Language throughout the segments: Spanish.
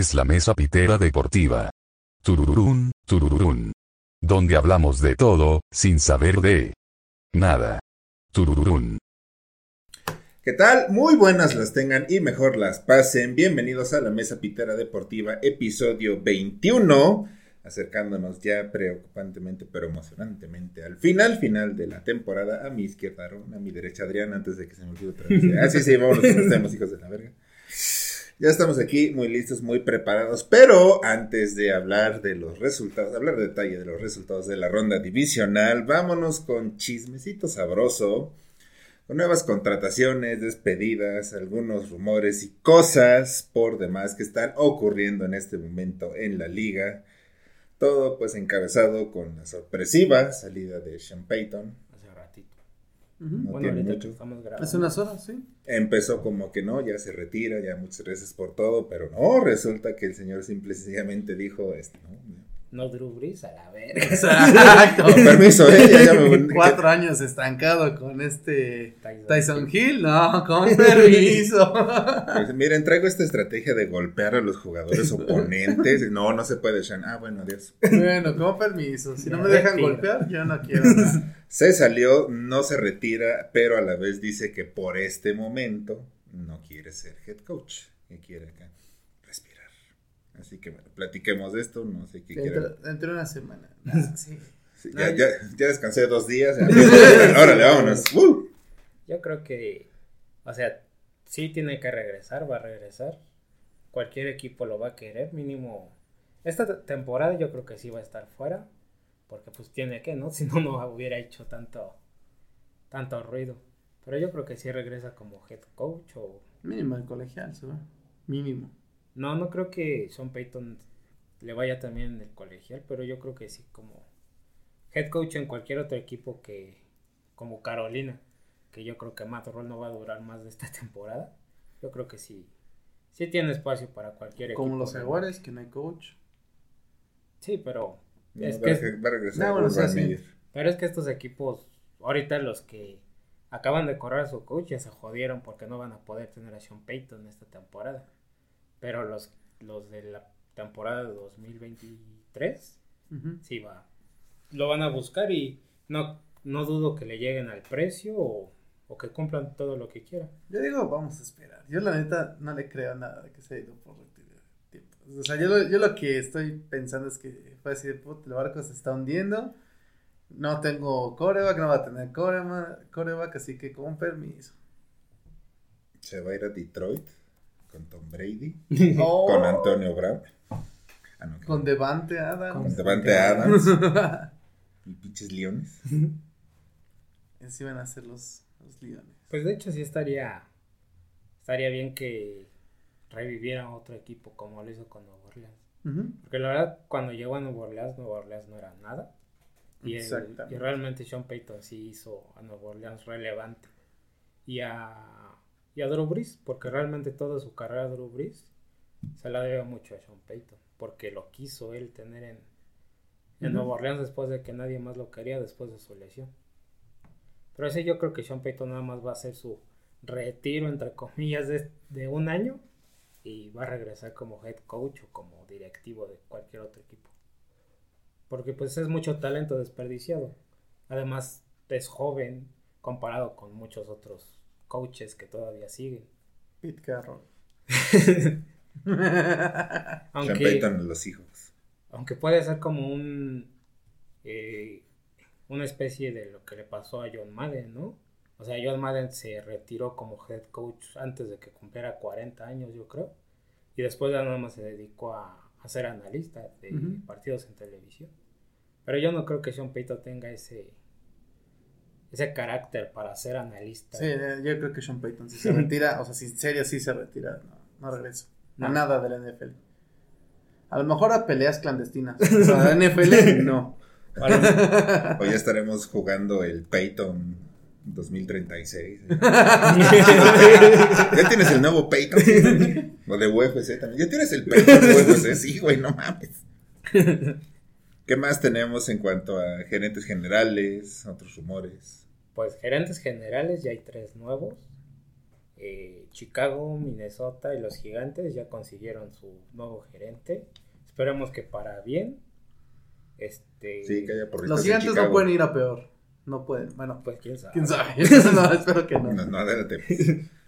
es la mesa pitera deportiva. Turururún, turururún. Donde hablamos de todo, sin saber de nada. Turururún. ¿Qué tal? Muy buenas las tengan y mejor las pasen. Bienvenidos a la Mesa Pitera Deportiva, episodio 21. Acercándonos ya preocupantemente pero emocionantemente al final, final de la temporada. A mi izquierda, Aaron, a mi derecha, Adrián, antes de que se me olvide otra vez. Ah, sí, sí, vámonos con los temas, hijos de la verga. Ya estamos aquí muy listos, muy preparados, pero antes de hablar de los resultados, hablar de detalle de los resultados de la ronda divisional, vámonos con chismecito sabroso, con nuevas contrataciones, despedidas, algunos rumores y cosas por demás que están ocurriendo en este momento en la liga. Todo pues encabezado con la sorpresiva salida de Sean Payton. No bueno, ahorita mucho. estamos grabando. Hace unas horas, sí. empezó como que no, ya se retira, ya muchas gracias por todo, pero no, resulta que el señor simple y sencillamente dijo, este, no, No Drew Brees, a la verga. Exacto. con permiso, eh, ya, ya me- Cuatro años estancado con este Tyson. Tyson Hill. No, con permiso. Pues, miren, traigo esta estrategia de golpear a los jugadores oponentes, no, no se puede, Sean, ah, bueno, adiós. bueno, con permiso. Si no me dejan retiro. golpear, yo no quiero nada. Se salió, no se retira, pero a la vez dice que por este momento no quiere ser head coach, que quiere acá. Así que bueno, platiquemos de esto, no sé qué. Dentro, dentro de una semana. Sí. Sí, ya, ya, ya descansé dos días. Órale, vámonos. Yo creo que, o sea, sí tiene que regresar, va a regresar. Cualquier equipo lo va a querer, mínimo. Esta te- temporada yo creo que sí va a estar fuera, porque pues tiene que, ¿no? Si no, no hubiera hecho tanto, tanto ruido. Pero yo creo que sí regresa como head coach o... Mínimo el colegial, ¿sí? Mínimo. No, no creo que Sean Payton le vaya también en el colegial, pero yo creo que sí como head coach en cualquier otro equipo que como Carolina, que yo creo que Matt Rule no va a durar más de esta temporada. Yo creo que sí, sí tiene espacio para cualquier equipo. Como los jaguares, que no hay coach. Sí, pero No, es va, que a es- reg- va a regresar No, bueno, con o sea, sí. Pero es que estos equipos ahorita los que acaban de correr a su coach ya se jodieron porque no van a poder tener a Sean Payton esta temporada. Pero los los de la temporada de 2023 Ujú. sí va. Lo van a buscar y no, no dudo que le lleguen al precio o, o que cumplan todo lo que quieran. Yo digo, vamos a esperar. Yo la neta no le creo nada de que se ha ido por tiempo. O sea, yo lo, yo lo que estoy pensando es que fue así de puta, el barco se está hundiendo. No tengo coreback, no va a tener corema- coreback, así que con permiso. Se va a ir a Detroit con Tom Brady, Oh, con Antonio Brown. Ah, no, Con Devante Adams. con Devante Adams y pinches Leones. Así van a ser los, los leones. Pues de hecho sí estaría estaría bien que reviviera otro equipo como lo hizo con Nueva Orleans. Porque la verdad cuando llegó a Nueva Orleans, Nueva Orleans no era nada. Y, el- y realmente Sean Payton sí hizo a Nueva Orleans relevante. Y a, y a Drew Brees, porque realmente toda su carrera Drew Brees se la debe mucho a Sean Payton. Porque lo quiso él tener en, en Ujú. Nueva Orleans después de que nadie más lo quería después de su lesión. Pero ese yo creo que Sean Payton nada más va a hacer su retiro, entre comillas, de, de un año. Y va a regresar como head coach o como directivo de cualquier otro equipo. Porque pues es mucho talento desperdiciado. Además es joven comparado con muchos otros coaches que todavía siguen. Pete Carroll. Sean Aunque, Payton, los hijos. aunque puede ser como un eh, una especie de lo que le pasó a John Madden, ¿no? O sea, John Madden se retiró como head coach antes de que cumpliera 40 años, yo creo. Y después ya nada más se dedicó a, a ser analista de partidos en televisión. Pero yo no creo que Sean Payton tenga ese ese carácter para ser analista. Sí, eh, yo creo que Sean Payton si se retira, o sea, si en serio sí se retira, no, no regresa. No. A nada de la NFL. A lo mejor a peleas clandestinas. O sea, NFL no. A lo- Hoy ya estaremos jugando el Payton 2036. ya tienes el nuevo Payton. O de UFC también. Ya tienes el Payton de UFC. Sí, güey, no mames. ¿Qué más tenemos en cuanto a gerentes generales, otros rumores? Pues gerentes generales ya hay tres nuevos. eh, Chicago, Minnesota y los Gigantes ya consiguieron su nuevo gerente. Esperemos que para bien. Este, Sí, que haya Los gigantes no pueden ir a peor. No pueden. Bueno, Pues quién sabe. quién sabe. no, espero que no. No, no, adelante.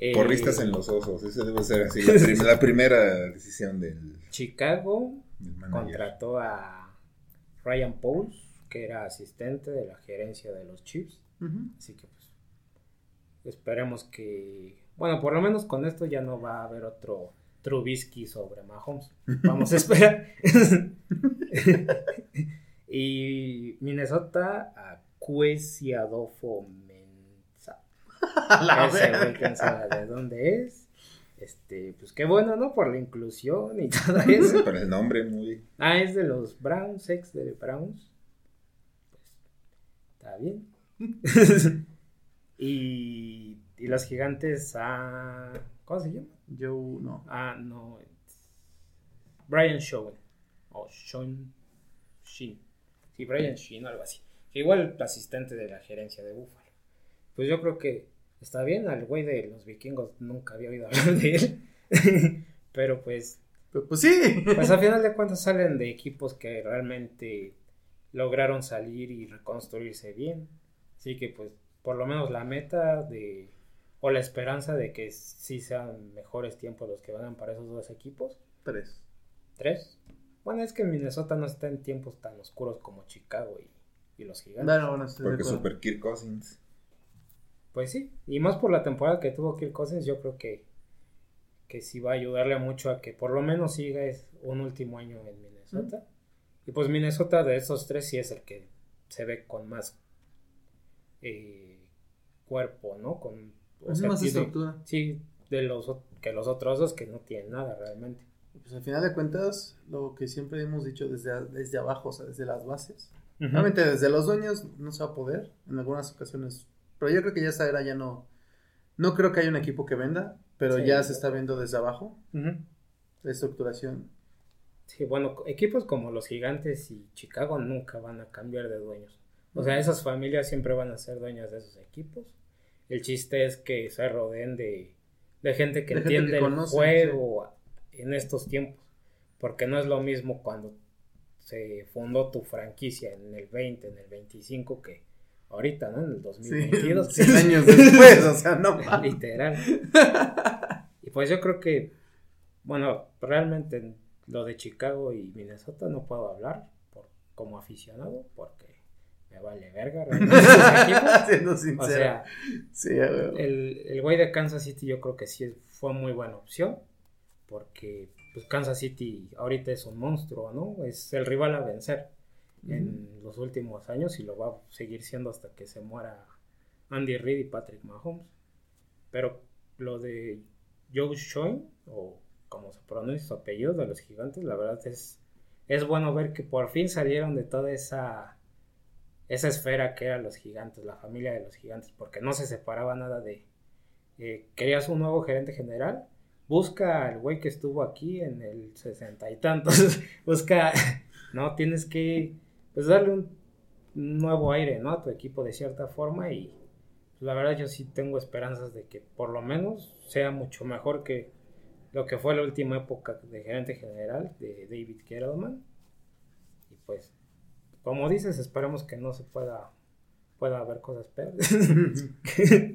Eh, Porristas en los osos. Esa debe ser así la, prim- la primera decisión del, Chicago. Contrató a Ryan Pauls, que era asistente de la gerencia de los Chiefs. Así que pues esperemos que, bueno, por lo menos con esto ya no va a haber otro Trubisky sobre Mahomes. Vamos a esperar. y Minnesota a Kwesi Adolfo Mensa. La Ese de dónde es. Este, pues qué bueno, ¿no? Por la inclusión y todo eso. Pero el nombre muy... Ah, es de los Browns, ex de Browns. Pues está bien. y, y los gigantes a. ¿Cómo se llama? Yo no. Ah, no. Brian Shaw. O Sean Sheen. Sí, Brian Sheen, algo así. Que igual asistente de la gerencia de Buffalo. Pues yo creo que está bien. Al güey de los vikingos nunca había oído hablar de él. Pero pues Pero, pues sí. pues a final de cuentas salen de equipos que realmente lograron salir y reconstruirse bien. Así que pues por lo menos la meta de o la esperanza de que sí sean mejores tiempos los que van para esos dos equipos. Tres. Tres. Bueno, es que Minnesota no está en tiempos tan oscuros como Chicago y, y los gigantes. Bueno, estoy de Porque. Super Kirk Cousins. Pues sí, y más por la temporada que tuvo Kirk Cousins, yo creo que, que sí va a ayudarle mucho a que por lo menos siga es un último año en Minnesota. Y pues Minnesota de esos tres sí es el que se ve con más eh, cuerpo, ¿no? Con, o Es sea, más tiene- estructura. Sí, de los que los otros dos que no tienen nada realmente. Pues al final de cuentas, lo que siempre hemos dicho desde, desde abajo, o sea, desde las bases. Realmente desde los dueños no se va a poder, en algunas ocasiones. Pero yo creo que ya esta era ya no. No creo que haya un equipo que venda, pero Sí. ya se está viendo desde abajo Ujú. la estructuración. Sí, bueno, equipos como los Gigantes y Chicago nunca van a cambiar de dueños. O sea, esas familias siempre van a ser dueñas de esos equipos. El chiste es que se rodeen de, de gente que De gente entiende el juego en estos tiempos. Porque no es lo mismo cuando se fundó tu franquicia en el 20, en el 25, que ahorita, ¿no? En el Sí, 2022. 100 años después, o sea, no. Literal. Y pues yo creo que, bueno, realmente lo de Chicago y Minnesota no puedo hablar por, como aficionado porque me vale verga. Siendo sincero. O sea, sí, el, el güey de Kansas City yo creo que sí fue muy buena opción porque pues Kansas City ahorita es un monstruo, ¿no? Es el rival a vencer en los últimos años y lo va a seguir siendo hasta que se muera Andy Reid y Patrick Mahomes. Pero lo de Joe Schoen, o como se pronuncia su apellido de los gigantes, la verdad es, es bueno ver que por fin salieron de toda esa, esa esfera que eran los gigantes, la familia de los gigantes, porque no se separaba nada de... eh, querías un nuevo gerente general, busca al güey que estuvo aquí en el sesenta y tantos, busca, no, tienes que pues darle un nuevo aire, ¿no? A tu equipo de cierta forma y pues, la verdad yo sí tengo esperanzas de que por lo menos sea mucho mejor que lo que fue la última época de gerente general de David Gettleman y pues como dices esperemos que no se pueda pueda haber cosas peores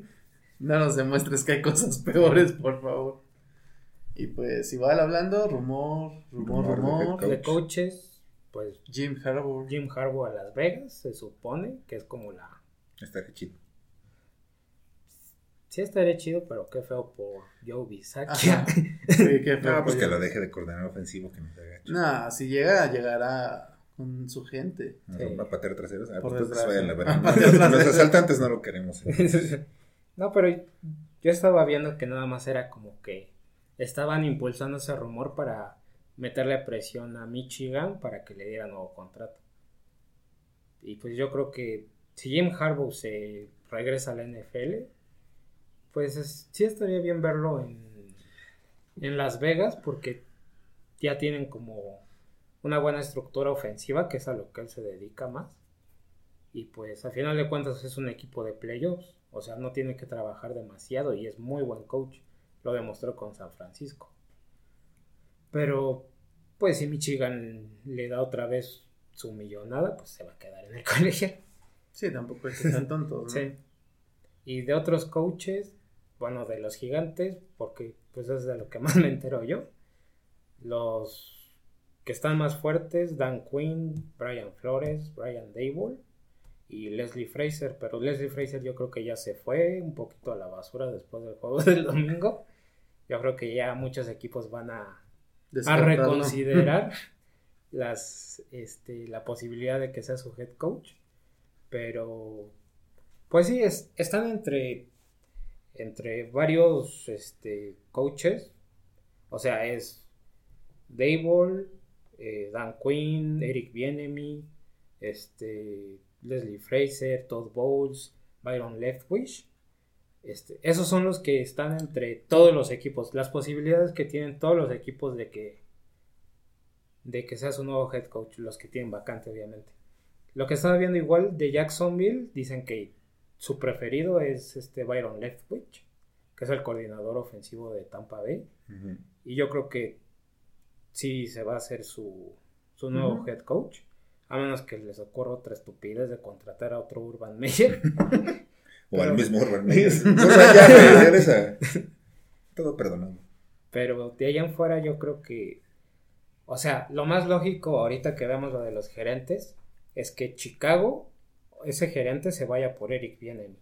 No nos demuestres que hay cosas peores, por favor. Y pues, igual hablando, rumor, rumor, Rumor de rumor. coach. de coaches pues Jim Harbaugh. Jim Harbaugh a Las Vegas se supone que es como la Está chido. sí estaría chido pero qué feo por Joe Bisaccia. Sí, qué feo, No, pues que ya. lo deje de coordinador ofensivo, que no se haga. No, si llega, llegará con su gente. No, Sí. Va a patear traseros. Ah, Por pues que se desgracia. vayan a la Va a verga. patear Los asaltantes no lo queremos. No, pero yo estaba viendo que nada más era como que estaban impulsando ese rumor para meterle presión a Michigan para que le diera nuevo contrato. Y pues yo creo que si Jim Harbaugh se regresa a la NFL, pues es- sí estaría bien verlo en, en Las Vegas porque ya tienen como una buena estructura ofensiva, que es a lo que él se dedica más. Y pues a final de cuentas es un equipo de playoffs. O sea, no tiene que trabajar demasiado y es muy buen coach. Lo demostró con San Francisco. Pero, pues si Michigan le da otra vez su millonada, pues se va a quedar en el colegio. Sí, tampoco es que sean tontos. ¿no? Sí. Y de otros coaches, bueno, de los gigantes, porque pues es de lo que más me entero yo. Los que están más fuertes, Dan Quinn, Brian Flores, Brian Dable y Leslie Fraser. Pero Leslie Fraser yo creo que ya se fue un poquito a la basura después del juego del domingo. Yo creo que ya muchos equipos van a, a reconsiderar las, este, la posibilidad de que sea su head coach. Pero, pues sí, es, están entre, entre varios este, coaches. O sea, es Dable, eh, Dan Quinn, Eric Bienemy, este, Leslie Fraser, Todd Bowles, Byron Leftwich. Este, esos son los que están entre todos los equipos. Las posibilidades que tienen todos los equipos de que de que sea su nuevo head coach, los que tienen vacante, obviamente. Lo que estaba viendo igual de Jacksonville, dicen que su preferido es este Byron Leftwich, que es el coordinador ofensivo de Tampa Bay. Y yo creo que sí se va a hacer su, su nuevo head coach. A menos que les ocurra otra estupidez de contratar a otro Urban Meyer. O al mismo. O sea, ya, a- Todo perdonado. Pero de allá en fuera yo creo que, o sea, lo más lógico ahorita que vemos lo de los gerentes es que Chicago, ese gerente se vaya por Eric Bienemy,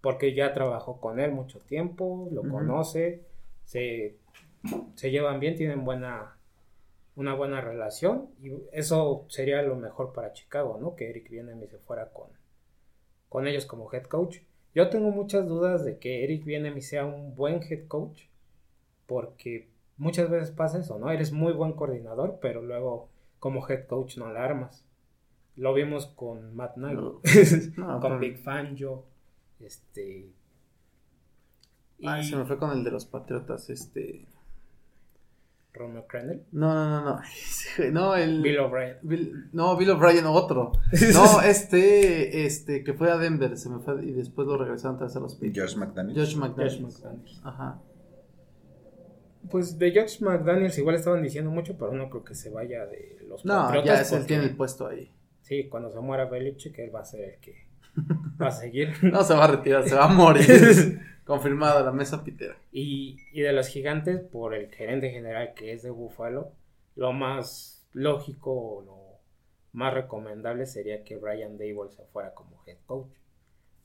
porque ya trabajó con él mucho tiempo, lo conoce, se, se llevan bien, tienen buena una buena relación y eso sería lo mejor para Chicago, ¿no? Que Eric Bienemy se fuera con, con ellos como head coach. Yo tengo muchas dudas de que Eric Bienemy sea un buen head coach porque muchas veces pasa eso, ¿no? Eres muy buen coordinador, pero luego como head coach no la armas. Lo vimos con Matt Nagy, No. No, con pero- Big Fangio, este... Y se me fue con el de los Patriotas, este... Romeo Crennel, No, no, no, no. No, el... Bill O'Brien. Bill- No, Bill O'Brien, otro. No, este, este, que fue a Denver, se me fue y después lo regresaron vez a los Patriots. Josh McDaniels. Josh Josh McDaniels. Ajá. Pues de Josh McDaniels igual estaban diciendo mucho, pero no creo que se vaya de los No, ya es él tiene el puesto ahí. Sí, cuando se muera Belichick, él va a ser el que va a seguir. No se va a retirar, se va a morir. Confirmada la mesa pitera. Y, y de los gigantes, por el gerente general que es de Buffalo, lo más lógico o lo más recomendable sería que Brian Dable se fuera como head coach.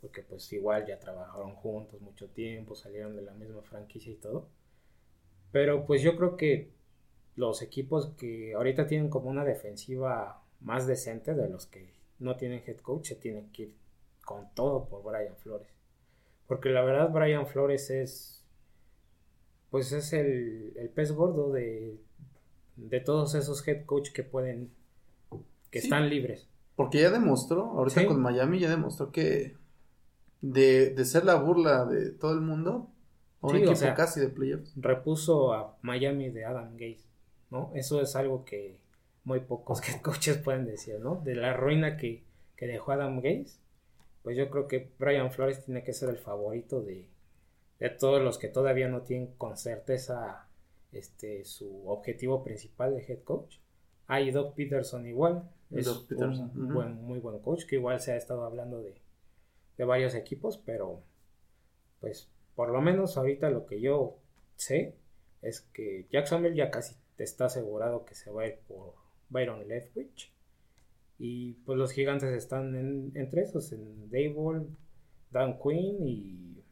Porque pues igual ya trabajaron juntos mucho tiempo, salieron de la misma franquicia y todo. Pero pues yo creo que los equipos que ahorita tienen como una defensiva más decente de los que no tienen head coach se tienen que ir con todo por Brian Flores. Porque la verdad Brian Flores es pues es el, el pez gordo de, de todos esos head coach que pueden que Sí. están libres. Porque ya demostró, ahorita Sí. con Miami ya demostró que de, de ser la burla de todo el mundo, un Sí, o equipo sea, casi de playoffs. Repuso a Miami de Adam Gates, ¿no? Eso es algo que muy pocos head coaches pueden decir, ¿no? De la ruina que, que dejó Adam Gates, pues yo creo que Brian Flores tiene que ser el favorito de, de todos los que todavía no tienen con certeza este su objetivo principal de head coach. Ah, y Doc Peterson igual. Es Peterson, un buen, muy buen coach que igual se ha estado hablando de, de varios equipos, pero pues por lo menos ahorita lo que yo sé es que Jacksonville ya casi está asegurado que se va a ir por Byron Leftwich. Y pues los gigantes están en- entre esos, en Dable, Dan Quinn y,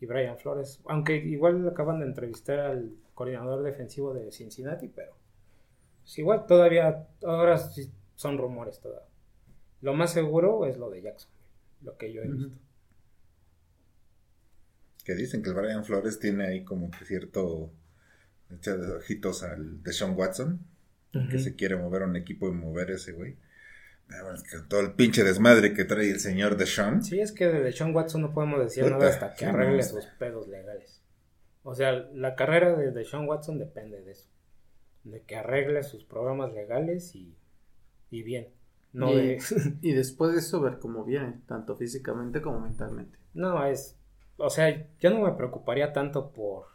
y Brian Flores. Aunque igual acaban de entrevistar al coordinador defensivo de Cincinnati, pero pues igual todavía, ahora sí son rumores todavía. Lo más seguro es lo de Jacksonville, lo que yo he visto. Que dicen que el Brian Flores tiene ahí como que cierto echa de ojitos al de Sean Watson, que se quiere mover a un equipo y mover ese güey. Todo el pinche desmadre que trae el señor de Sean. Sí, es que de Sean Watson no podemos decir Puta, nada hasta que sí, arregle no. sus pedos legales. O sea, la carrera de, de Sean Watson depende de eso. De que arregle sus programas legales y, y bien. No y, de... y después de eso ver cómo viene, tanto físicamente como mentalmente. No, es... O sea, yo no me preocuparía tanto por...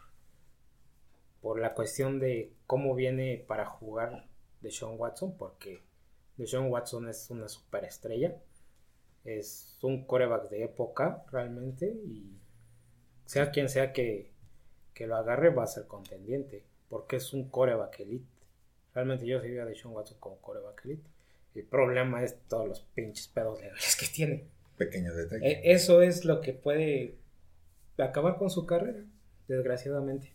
Por la cuestión de cómo viene para jugar de Sean Watson, porque de Sean Watson es una superestrella. Es un coreback de época, realmente, y sea quien sea que, que lo agarre, va a ser contendiente, porque es un coreback elite. Realmente yo sí veo a Deshaun Watson como coreback elite. El problema es todos los pinches pedos legales que tiene. Pequeño detalle. E- Eso es lo que puede acabar con su carrera, desgraciadamente.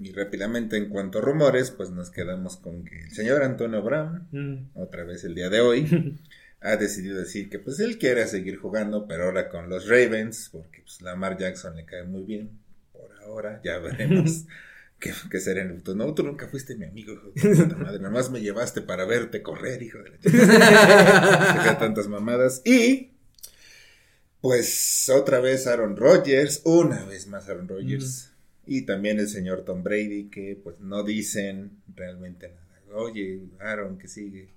Y rápidamente, en cuanto a rumores, pues nos quedamos con que el señor Antonio Brown, Mm, otra vez el día de hoy, ha decidido decir que pues él quiere seguir jugando, pero ahora con los Ravens, porque pues Lamar Jackson le cae muy bien. Por ahora, ya veremos. ¿Qué, qué será en el futuro? No, tú nunca fuiste mi amigo, hijo de puta madre. Nada más me llevaste para verte correr, hijo de la chica. Tantas mamadas. Y, pues, otra vez Aaron Rodgers. Una vez más Aaron Rodgers. Y también el señor Tom Brady, que pues no dicen realmente nada. Oye, Aaron, que sigue.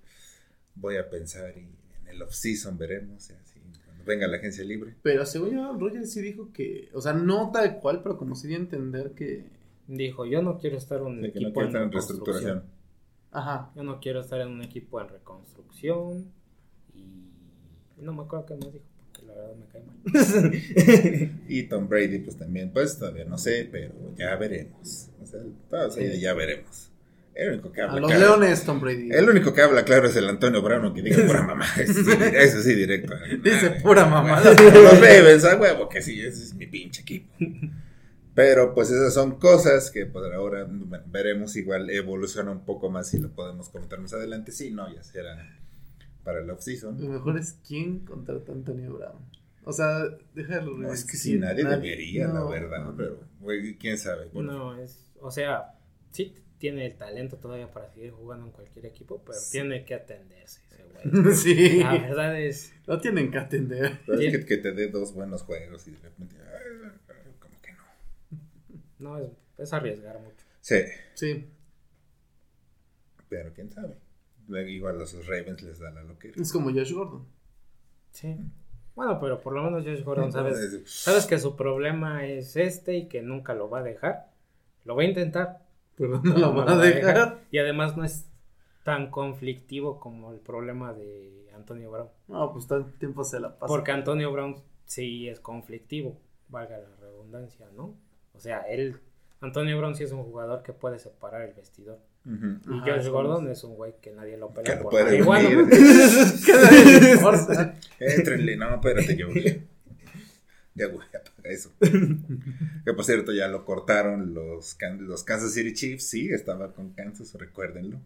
Voy a pensar y en el off-season veremos. y así, cuando venga la agencia libre. Pero según yo, Roger sí dijo que, o sea, no tal cual, pero como si dio a entender que, Dijo, yo no quiero estar en un De que no equipo quiere estar en reconstrucción. reestructuración. ajá, Yo no quiero estar en un equipo en reconstrucción. Y no me acuerdo qué más dijo, la verdad me cae mal. Y Tom Brady, pues también, pues todavía no sé, pero ya veremos. O sea, todos ahí ya veremos. El único que a habla los claro. Leones, Tom Brady. El único que habla claro es el Antonio Brown, que diga pura mamá. Eso sí, eso sí, directo. Dice Ah, pura güey, mamada. Los Ravens, a huevo, que sí, ese es mi pinche equipo. Pero pues esas son cosas que pues ahora veremos igual evoluciona un poco más y lo podemos comentar más adelante. Sí, no, ya será para el off-season. Lo mejor es quién contrata a Antonio Brown. O sea, déjalo. No, es que si nadie debería, la verdad, no. pero güey, quién sabe. Bueno, No, es, o sea, sí tiene el talento todavía para seguir jugando en cualquier equipo, pero Sí. tiene que atenderse ese güey. Sí, La verdad es, lo tienen que atender. pero es ¿quién? que, que te dé dos buenos juegos y de repente, ay, como que no. no, es, es arriesgar mucho. Sí, Sí, pero quién sabe. Luego Igual a los Ravens les da la loquera. es como Josh Gordon. Sí. Bueno, pero por lo menos Josh Gordon, ¿sabes? Sabes que su problema es este y que nunca lo va a dejar. Lo va a intentar. Pero no lo van a va dejar. Y además no es tan conflictivo como el problema de Antonio Brown. No, pues todo el tiempo se la pasa. Porque Antonio Brown sí es conflictivo, valga la redundancia, ¿no? O sea, él, Antonio Brown sí es un jugador que puede separar el vestidor. Ujú. Y Ajá, Josh Gordon es un güey que nadie lo Que pelea lo por puede unir. ¿Qué le importa? Éntrenle, no, espérate, yo. Ya, güey, apaga eso. que por cierto, ya lo cortaron los, Kansas City Chiefs. Sí, estaba con Kansas, recuérdenlo.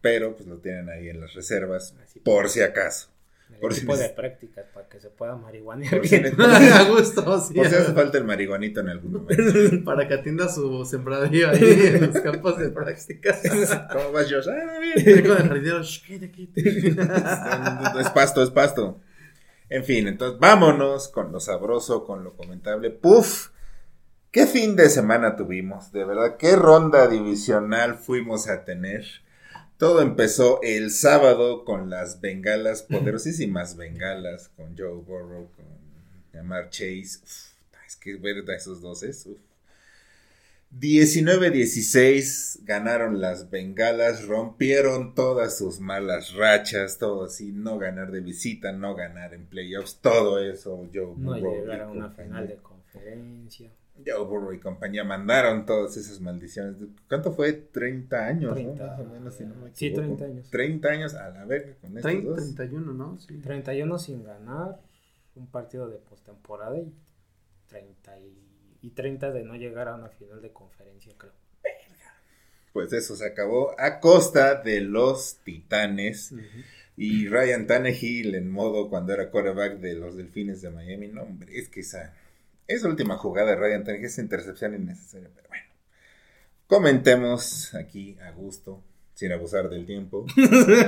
Pero pues lo tienen ahí en las reservas, Así, por si acaso. El por si equipo de prácticas para que se pueda marihuanear si, bien. a gusto, sí. por si hace falta el marihuanito en algún momento. Para que atienda su sembradío ahí en los campos de prácticas. ¿Cómo vas, Josh? Ah, bien. Con el es pasto, es pasto. En fin, entonces vámonos con lo sabroso, con lo comentable. ¡Puf! ¿Qué fin de semana tuvimos? De verdad, ¿qué ronda divisional fuimos a tener? Todo empezó el sábado con las bengalas, poderosísimas bengalas, con Joe Burrow, con Yamar Chase. Uf, es que ver a esos dos es... uf. 19-16 ganaron las bengalas, rompieron todas sus malas rachas, todo así, no ganar de visita, no ganar en playoffs, todo eso. Joe No Burrow llegar a una final de conferencia. Joe Burrow y compañía mandaron todas esas maldiciones. ¿Cuánto fue? 30 años, 30, ¿no? Más o menos, si no me sí, equivoco. 30 años. 30 años a la verga con estos 30, dos. 31, ¿no? Sí. 31 sin ganar, un partido de postemporada y 30 y, y 30 de no llegar a una final de conferencia, creo. Pues eso se acabó a costa de los Titanes. Y Ryan Tannehill en modo cuando era quarterback de los Delfines de Miami. No, hombre, es que esa, esa última jugada de Ryan Tannehill es intercepción innecesaria. Pero bueno, comentemos aquí a gusto, sin abusar del tiempo,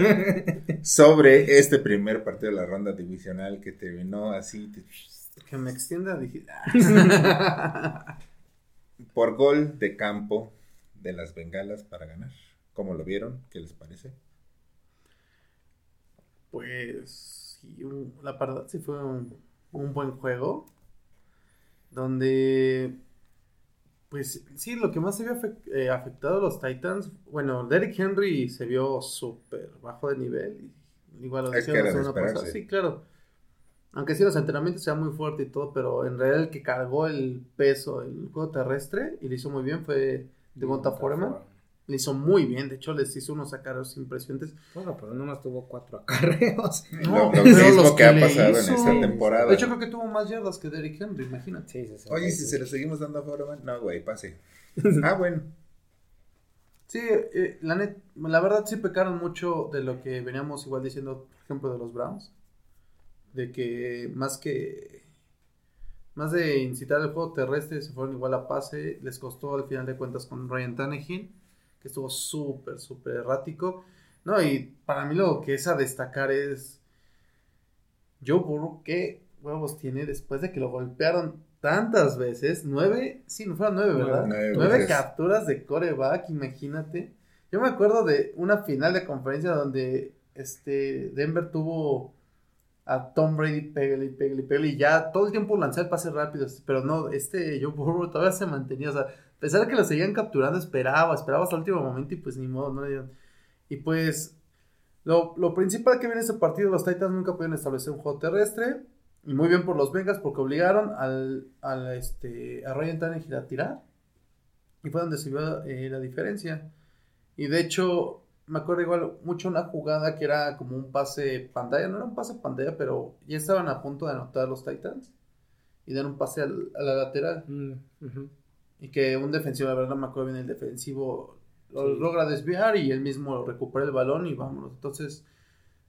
sobre este primer partido de la ronda divisional que terminó así Que me extienda, dije. por gol de campo de las bengalas para ganar. ¿Cómo lo vieron? ¿Qué les parece? Pues la verdad sí fue un, un buen juego. Donde, pues sí, lo que más se vio eh, afectado a los Titans, bueno, Derrick Henry se vio súper bajo de nivel. y igual lo decíamos de la semana pasada. Sí, claro. Aunque sí, los entrenamientos sean muy fuerte y todo, pero en realidad el que cargó el peso, el juego terrestre, y lo hizo muy bien fue Devonta Foreman. Le hizo muy bien, de hecho les hizo unos sacaros impresionantes. Bueno, pero nomás tuvo cuatro acarreos. Lo, lo pero mismo los que ha pasado en esta temporada. De hecho, creo que tuvo más yardas que Derrick Henry, imagínate. Sí, sí, sí. Oye, si se lo seguimos dando a Foreman, no, güey, pase. Ah, bueno. Sí, eh, la, net- la verdad sí pecaron mucho de lo que veníamos igual diciendo, por ejemplo, de los Browns. De que más que... Más de incitar el juego terrestre, se fueron igual a pase. Les costó al final de cuentas con Ryan Tannehill, que estuvo súper, súper errático. No, y para mí lo que es a destacar es Joe Burrow, qué huevos tiene después de que lo golpearon tantas veces. Nueve, sí, no fueron nueve, ¿verdad? Nueve Nueve, capturas de coreback, imagínate. Yo me acuerdo de una final de conferencia donde este Denver tuvo a Tom Brady, pégale, pégale, pégale, y ya todo el tiempo lanzaba el pase rápido, pero no, este Joe Burrow todavía se mantenía, o sea, a pesar de que lo seguían capturando, esperaba, esperaba hasta el último momento y pues ni modo, no le dieron. Y pues lo, lo principal que viene en este partido, los Titans nunca pudieron establecer un juego terrestre, y muy bien por los Bengals porque obligaron al, al, este, a Ryan Tannehill a tirar, y fue donde se vio eh, la diferencia. Y de hecho, me acuerdo igual mucho una jugada que era como un pase pantalla, no era un pase pantalla, pero ya estaban a punto de anotar los Titans y dar un pase al- a la lateral. Mm. Y que un defensivo, la verdad no me acuerdo bien, el defensivo lo Sí. logra desviar y él mismo recupera el balón y vámonos. Entonces,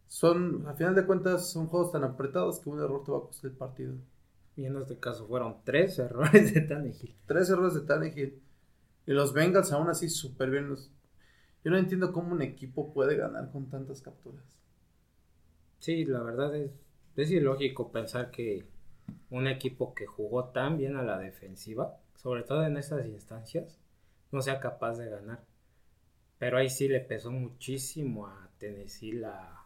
son, a final de cuentas, son juegos tan apretados que un error te va a costar el partido. Y en este caso fueron tres errores de Tannehill. Tres errores de Tannehill. Y los Bengals aún así súper bien. Los- Yo no entiendo cómo un equipo puede ganar con tantas capturas. Sí, la verdad es, es ilógico pensar que un equipo que jugó tan bien a la defensiva, sobre todo en estas instancias, no sea capaz de ganar. Pero ahí sí le pesó muchísimo a Tennessee la,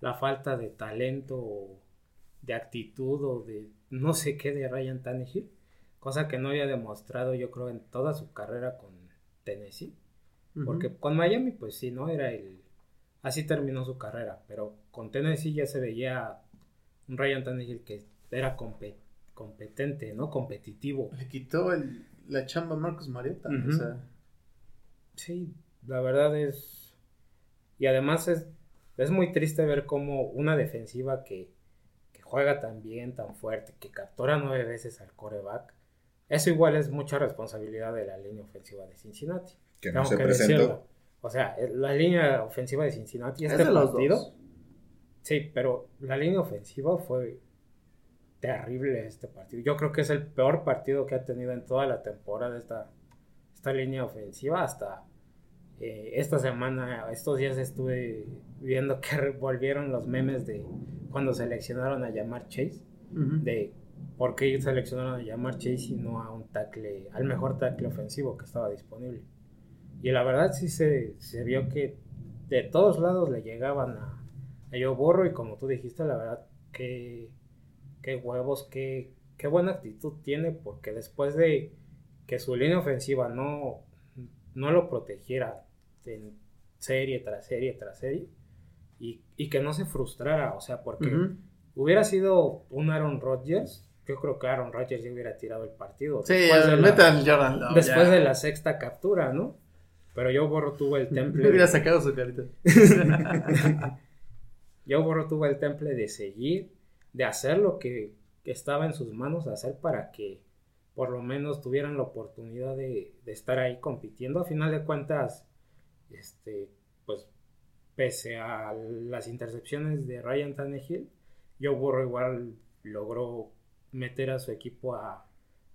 la falta de talento o de actitud o de no sé qué de Ryan Tannehill, cosa que no había demostrado yo creo en toda su carrera con Tennessee. Porque con Miami, pues sí, ¿no? Era el. Así terminó su carrera. Pero con Tennessee ya se veía un Ryan Tannehill que era compe- competente, ¿no? Competitivo. le quitó el- la chamba a Marcus Mariota. O sea, Sí, la verdad es. Y además es, es muy triste ver cómo una defensiva que, que juega tan bien, tan fuerte, que captura nueve veces al coreback. Eso igual es mucha responsabilidad de la línea ofensiva de Cincinnati. Que no Tengo se que presentó. decirlo. O sea, el- la línea ofensiva de Cincinnati, es este de los partido. dos. Sí, pero la línea ofensiva fue terrible este partido. Yo creo que es el peor partido que ha tenido en toda la temporada esta, esta línea ofensiva. Hasta eh, esta semana, estos días estuve viendo que volvieron los memes de cuando seleccionaron a llamar Chase. De por qué seleccionaron a llamar Chase y no a un tackle, al mejor tackle ofensivo que estaba disponible. Y la verdad sí se, se vio que de todos lados le llegaban a, a Joe Burrow y como tú dijiste, la verdad, que qué huevos, qué, qué buena actitud tiene porque después de que su línea ofensiva no, no lo protegiera en serie tras serie tras serie y, y que no se frustrara, o sea, porque hubiera sido un Aaron Rodgers, yo creo que Aaron Rodgers ya hubiera tirado el partido. Sí, después de la- Jordan Love, después ya. de la sexta captura, ¿no? Pero Joe Burrow tuvo el temple. Me hubiera sacado su carita. Joe Burrow tuvo el temple de seguir, de hacer lo que estaba en sus manos hacer para que por lo menos tuvieran la oportunidad de, de estar ahí compitiendo. A final de cuentas, este, pues pese a las intercepciones de Ryan Tannehill, Joe Burrow igual logró meter a su equipo a,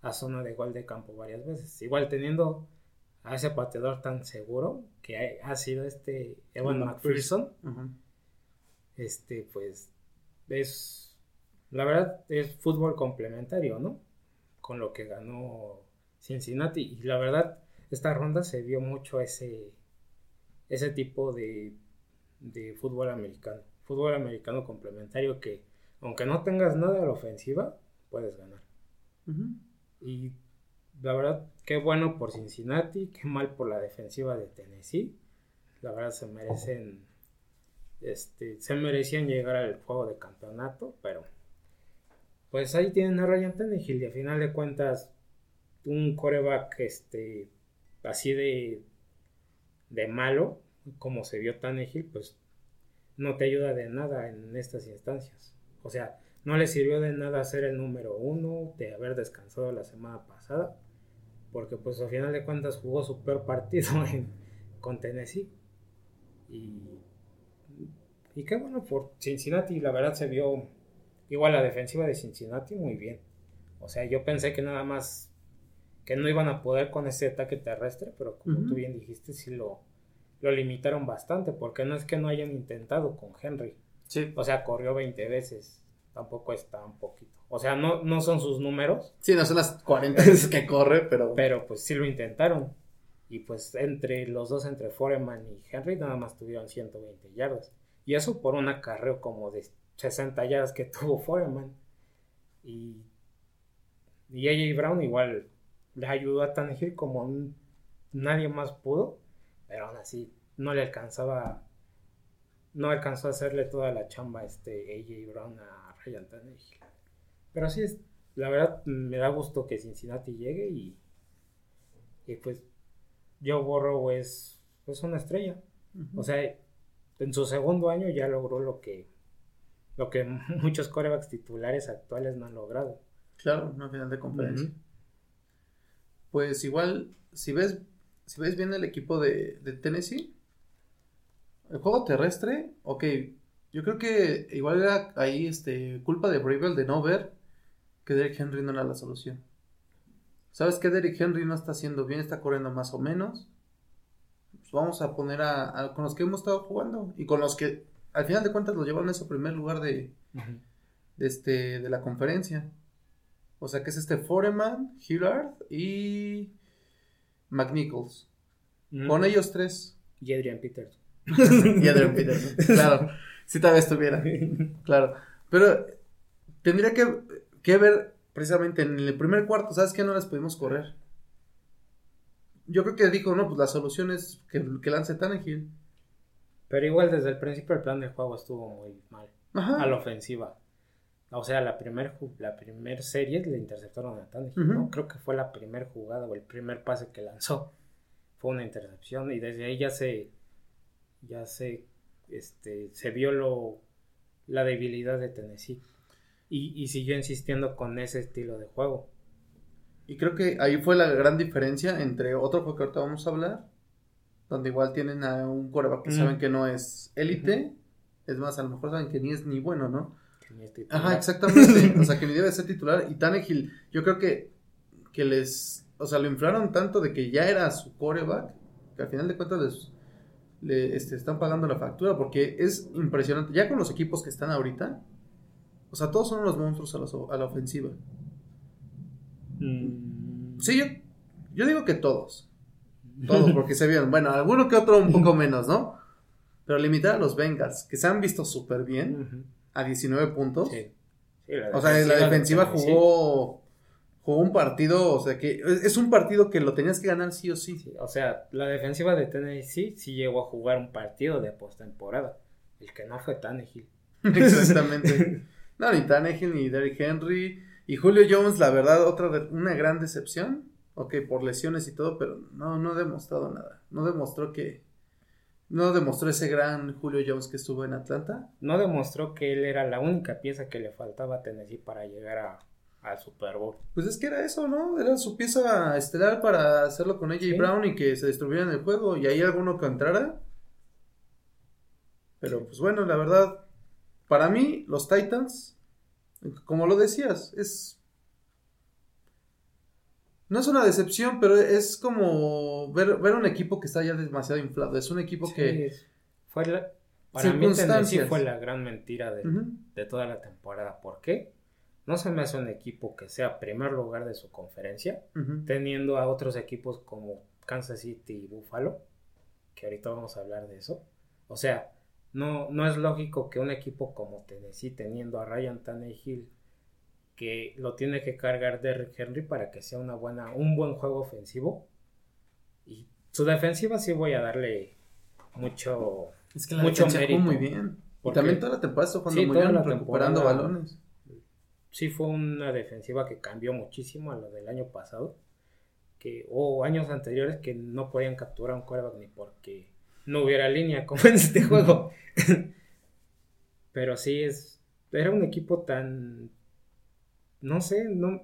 a zona de gol de campo varias veces. Igual teniendo a ese pateador tan seguro que ha, ha sido este Evan McPherson este, pues, es, la verdad, es fútbol complementario, ¿no? Con lo que ganó Cincinnati. Y la verdad, esta ronda se vio mucho ese, ese tipo de, de fútbol americano. fútbol americano complementario que, aunque no tengas nada a la ofensiva, puedes ganar. Y la verdad, qué bueno por Cincinnati, qué mal por la defensiva de Tennessee. La verdad se merecen, este, se merecían llegar al juego de campeonato, pero pues ahí tienen a Ryan Tannehill y a final de cuentas un coreback este así de de malo como se vio Tannehill pues no te ayuda de nada en estas instancias o sea no le sirvió de nada ser el número uno de haber descansado la semana pasada porque pues a final de cuentas jugó su peor partido con Tennessee y y qué bueno por Cincinnati la verdad se vio Igual la defensiva de Cincinnati muy bien. O sea, yo pensé que nada más que no iban a poder con ese ataque terrestre, pero como tú bien dijiste, sí lo, lo limitaron bastante, porque no es que no hayan intentado con Henry. Sí. O sea, corrió 20 veces, tampoco es tan poquito. O sea, no, no son sus números. Sí, no son las 40 veces que corre, pero... Pero pues sí lo intentaron. Y pues entre los dos, entre Foreman y Henry, nada más tuvieron 120 yardas. Y eso por un acarreo como de 60 yardas que tuvo Foreman. Y, y AJ Brown igual le ayudó a Tannehill como nadie más pudo, pero aún así no le alcanzaba, no alcanzó a hacerle toda la chamba este AJ Brown a Pero sí, es, la verdad me da gusto que Cincinnati llegue y, y pues Joe Burrow es, es una estrella. O sea, en su segundo año ya logró lo que lo que muchos corebacks titulares actuales no han logrado. Claro, una final de conferencia. Pues igual, si ves, si ves bien el equipo de, Tennessee, el juego terrestre, ok, yo creo que igual era ahí este, culpa de Bravel de no ver que Derrick Henry no era la solución. ¿Sabes que Derrick Henry no está haciendo bien? Está corriendo más o menos. Pues vamos a poner a, con los que hemos estado jugando y con los que al final de cuentas lo llevaron a ese primer lugar de, este, de la conferencia. O sea que es este Foreman, Hillard y McNichols. Con ellos tres. Y Adrian Peters. y Adrian Peters. Claro. Si tal vez estuviera. Claro. Pero tendría que, que, ver precisamente en el primer cuarto, ¿sabes qué? No las pudimos correr. Yo creo que dijo, no, pues la solución es que, que lance Tannehill. Pero igual desde el principio el plan de juego estuvo muy mal. A la ofensiva. O sea, la primera la primer serie le interceptaron a Tannehill, Creo que fue la primera jugada o el primer pase que lanzó. Fue una intercepción y desde ahí ya se ya se este se vio lo la debilidad de Tennessee. Y, y siguió insistiendo con ese estilo de juego. Y creo que ahí fue la gran diferencia entre otro juego que ahorita vamos a hablar donde igual tienen a un coreback que saben que no es élite. Es más, a lo mejor saben que ni es ni bueno, ¿no? Que ni es titular. Ajá, exactamente. o sea, que ni debe ser titular. Y Tannehill, yo creo que, que les. O sea, lo inflaron tanto de que ya era su coreback, que al final de cuentas les. Le este, están pagando la factura porque es impresionante. Ya con los equipos que están ahorita, o sea, todos son unos monstruos a la, ofensiva. Mm. Sí, yo, yo digo que todos. Todos, porque se vieron. Bueno, alguno que otro un poco menos, ¿no? Pero limitar a los Bengals, que se han visto súper bien, a 19 puntos. Sí. o sea, la defensiva jugó, jugó un partido, o sea, que es un partido que lo tenías que ganar sí o sí. o sea, la defensiva de Tennessee sí llegó a jugar un partido de postemporada. El que no fue Tannehill. Exactamente. no, ni Tannehill, ni Derrick Henry. Y Julio Jones, la verdad, otra una gran decepción ok, por lesiones y todo, pero no, no ha demostrado nada. No demostró que, no demostró ese gran Julio Jones que estuvo en Atlanta. No demostró que él era la única pieza que le faltaba a Tennessee para llegar a, al Super Bowl. Pues es que era eso, ¿no? Era su pieza estelar para hacerlo con AJ Brown y que se destruyera en el juego y ahí alguno que entrara. Pero pues bueno, la verdad, para mí los Titans, como lo decías, es no es una decepción, pero es como ver, ver un equipo que está ya demasiado inflado. Es un equipo que. Fue la, para mí Tennessee fue la gran mentira de, toda la temporada. ¿Por qué? No se me hace un equipo que sea primer lugar de su conferencia, teniendo a otros equipos como Kansas City y Buffalo, que ahorita vamos a hablar de eso. O sea, no, no es lógico que un equipo como Tennessee, teniendo a Ryan Tannehill, que lo tiene que cargar Derrick Henry para que sea una buena, un buen juego ofensivo. Y su defensiva sí voy a darle mucho, Es que la mucho mérito. muy bien. Y Porque- también toda la temporada está jugando Sí, muy bien, recuperando balones. Sí fue una defensiva que cambió muchísimo a lo del año pasado. Que, o años anteriores que no podían capturar un quarterback ni porque no hubiera línea como en este juego. Pero sí es. Era un equipo tan. No sé, no,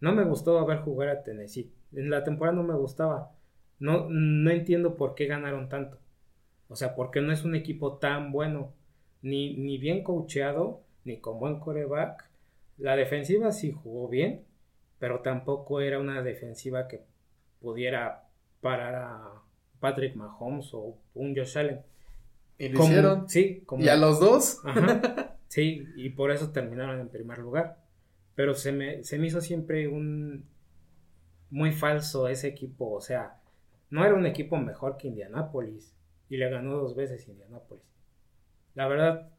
no me gustó ver jugar a Tennessee. En la temporada no me gustaba. No, no entiendo por qué ganaron tanto. O sea, porque no es un equipo tan bueno. Ni, ni bien coacheado, ni con buen coreback. La defensiva sí jugó bien, pero tampoco era una defensiva que pudiera parar a Patrick Mahomes o un Josh Allen. Y lo Como- hicieron. Sí, como, Y a los dos. Ajá. Sí, y por eso terminaron en primer lugar. Pero se me, se me hizo siempre un muy falso ese equipo. O sea, no era un equipo mejor que Indianapolis. Y le ganó dos veces Indianapolis. La verdad,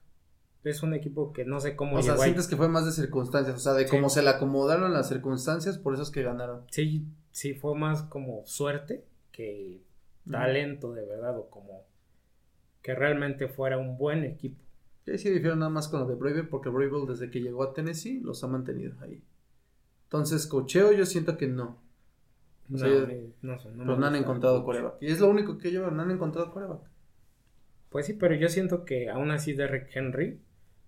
es un equipo que no sé cómo O sea, llegó ahí. sientes que fue más de circunstancias. O sea, de Sí. cómo se le acomodaron las circunstancias, por eso es que ganaron. Sí, sí fue más como suerte que talento de verdad o como que realmente fuera un buen equipo. Y ahí sí difieren nada más con lo de Bravel, porque Bravel desde que llegó a Tennessee los ha mantenido ahí. Entonces, cocheo yo siento que no. O No, sea, me- no sé, no pero no han encontrado coreback. Y es lo único que llevan, no han encontrado coreback. Pues sí, pero yo siento que aún así Derrick Henry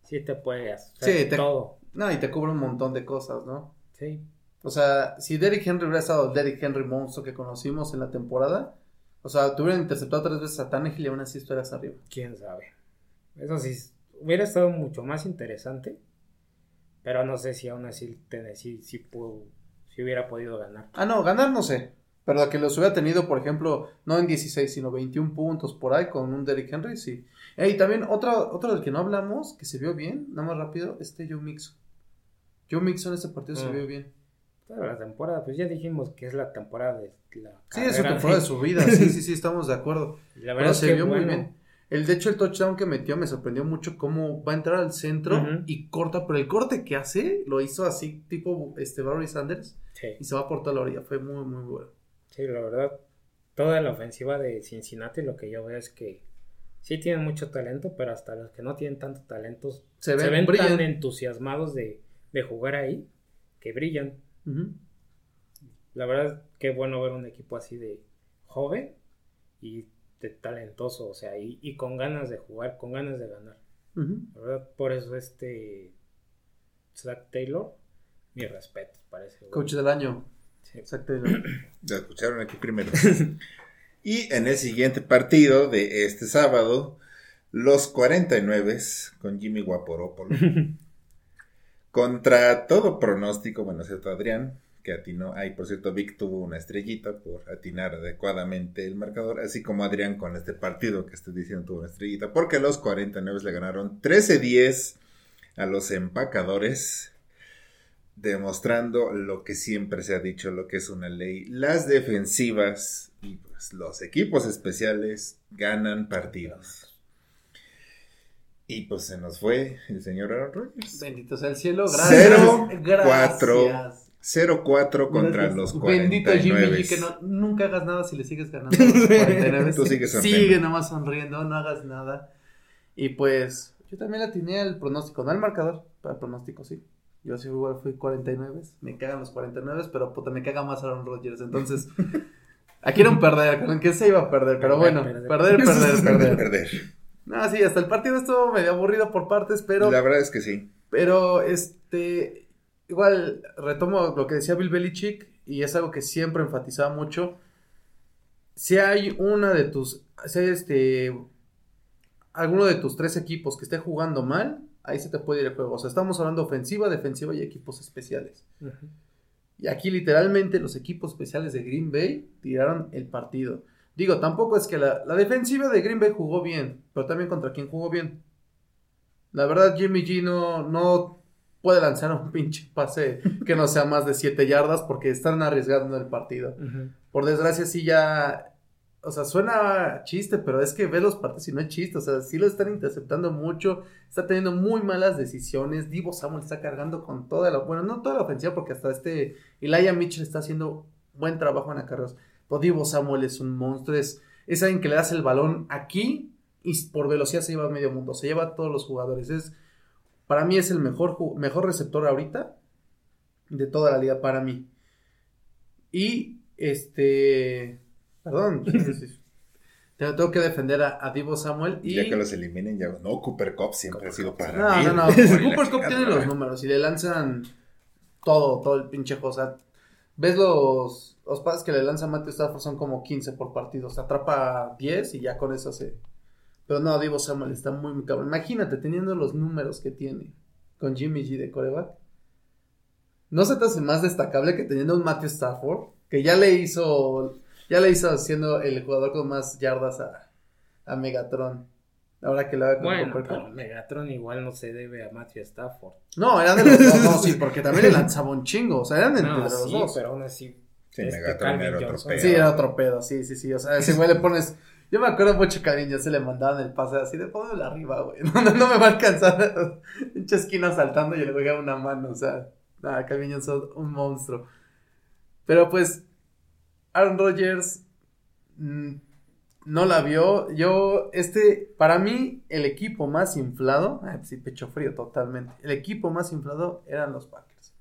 sí te puede hacer Sí, te- todo. No, y te cubre un montón de cosas, ¿no? Sí, O sea, si Derrick Henry hubiera estado el Derrick Henry monstruo que conocimos en la temporada, o sea, te hubieran interceptado tres veces a Tannehill y aún así estuvieras arriba. quién sabe. Eso sí, hubiera estado mucho más interesante, pero no sé si aún así Tennessee sí pudo, si hubiera podido ganar. Ah, no, ganar no sé. Pero que los hubiera tenido, por ejemplo, no en 16, sino 21 puntos por ahí con un Derrick Henry, sí. Y también otro, otro del que no hablamos, que se vio bien, nada más rápido, este Joe Mixon. Joe Mixon en este partido se Mm. vio bien. Toda la temporada, pues ya dijimos que es la temporada de la Sí, es su temporada de su vida, sí, sí, sí, estamos de acuerdo. La Pero se es que vio muy bien. El, de hecho, el touchdown que metió me sorprendió mucho cómo va a entrar al centro y corta, pero el corte que hace lo hizo así, tipo este Barry Sanders, Sí, y se va por toda la orilla. Fue muy, muy bueno. Sí, la verdad, toda la ofensiva de Cincinnati lo que yo veo es que sí tienen mucho talento, pero hasta los que no tienen tanto talento Se se ven, tan entusiasmados de, de jugar ahí que brillan. La verdad, qué bueno ver un equipo así de joven y de talentoso, o sea, y, y con ganas de jugar, con ganas de ganar. Ujú. La verdad, por eso este Zach Taylor, mi respeto, parece. Coach del año. Exacto. Lo escucharon aquí primero. y en el siguiente partido de este sábado, los 49 con Jimmy Guaporópolo. contra todo pronóstico, bueno, excepto Adrián, que atinó. Ay, por cierto, Vic tuvo una estrellita por atinar adecuadamente el marcador, así como Adrián con este partido que estoy diciendo tuvo una estrellita, porque los 49 le ganaron 13-10 a los empacadores demostrando lo que siempre se ha dicho, lo que es una ley. Las defensivas y pues, los equipos especiales ganan partidos. Y pues se nos fue el señor Aaron Rodgers. Bendito sea el cielo. Gracias. Cero, Gracias. cuatro, 0-4 contra Gracias. los Bendito 49. Jimmy G, que no, nunca hagas nada si le sigues ganando. a los 49. Tú sigues sonriendo. Sigue nomás sonriendo, no hagas nada. Y pues, yo también la tenía el pronóstico, no el marcador, pero el pronóstico sí. Yo sí igual fui 49, me cagan los 49, pero puta, me caga más Aaron Rodgers. Entonces, aquí era un perder, con que se iba a perder, pero bueno, perder. perder, perder, perder. Perder. No, sí, hasta el partido estuvo medio aburrido por partes, pero La verdad es que sí. pero, este, igual retomo lo que decía Bill Belichick y es algo que siempre enfatizaba mucho. Si hay una de tus, si hay este, alguno de tus tres equipos que esté jugando mal, ahí se te puede ir el juego. O sea, estamos hablando ofensiva, defensiva y equipos especiales. Y aquí literalmente los equipos especiales de Green Bay tiraron el partido. Digo, tampoco es que la, la defensiva de Green Bay jugó bien, pero también contra quién jugó bien. La verdad, Jimmy G no, no puede lanzar un pinche pase que no sea más de 7 yardas porque están arriesgando el partido. Por desgracia, sí ya o sea, suena chiste, pero es que ve los partidos y no es chiste. O sea, sí lo están interceptando mucho. Está teniendo muy malas decisiones. Divo Samuel está cargando con toda la. Bueno, no toda la ofensiva, porque hasta este. Elijah Mitchell está haciendo buen trabajo en acarreos. Pero Divo Samuel es un monstruo. Es, es alguien que le das el balón aquí y por velocidad se lleva a medio mundo. Se lleva a todos los jugadores. Es, para mí es el mejor, mejor receptor ahorita de toda la liga. Para mí. Y este Perdón. tengo que defender a, Divo Samuel y... Ya que los eliminen, ya... No, Cooper Cup siempre ha sido para No, mí. no, no. Cooper Cup tiene los números y le lanzan todo, todo el pinche cosa. ¿Ves los, los pases que le lanza Matthew Stafford? Son como 15 por partido. Se atrapa 10 y ya con eso se... Pero no, Divo Samuel está muy, muy cabrón. Imagínate, teniendo los números que tiene con Jimmy G de coreback. ¿No se te hace más destacable que teniendo un Matthew Stafford? Que ya le hizo ya le hizo siendo el jugador con más yardas a, a Megatron. Ahora que lo haga con Bueno, pero Megatron igual no se debe a Matthew Stafford. No, eran de los dos, no, sí, porque también le lanzaba un chingo. O sea, eran entre los sí, dos. pero aún así. Sí, este Megatron era otro pedo. Sí, era otro pedo, sí, sí, sí. O sea, ese güey le pones. Yo me acuerdo mucho que a ya se le mandaban el pase así de ponlo arriba, güey. No, no, me va a alcanzar. Pinche esquina saltando y le voy a una mano. O sea, nada, Calvin es un monstruo. Pero pues, Aaron Rodgers mm, no la vio. Yo, este, para mí, el equipo más inflado, ay, sí, pecho frío totalmente. El equipo más inflado eran los Packers.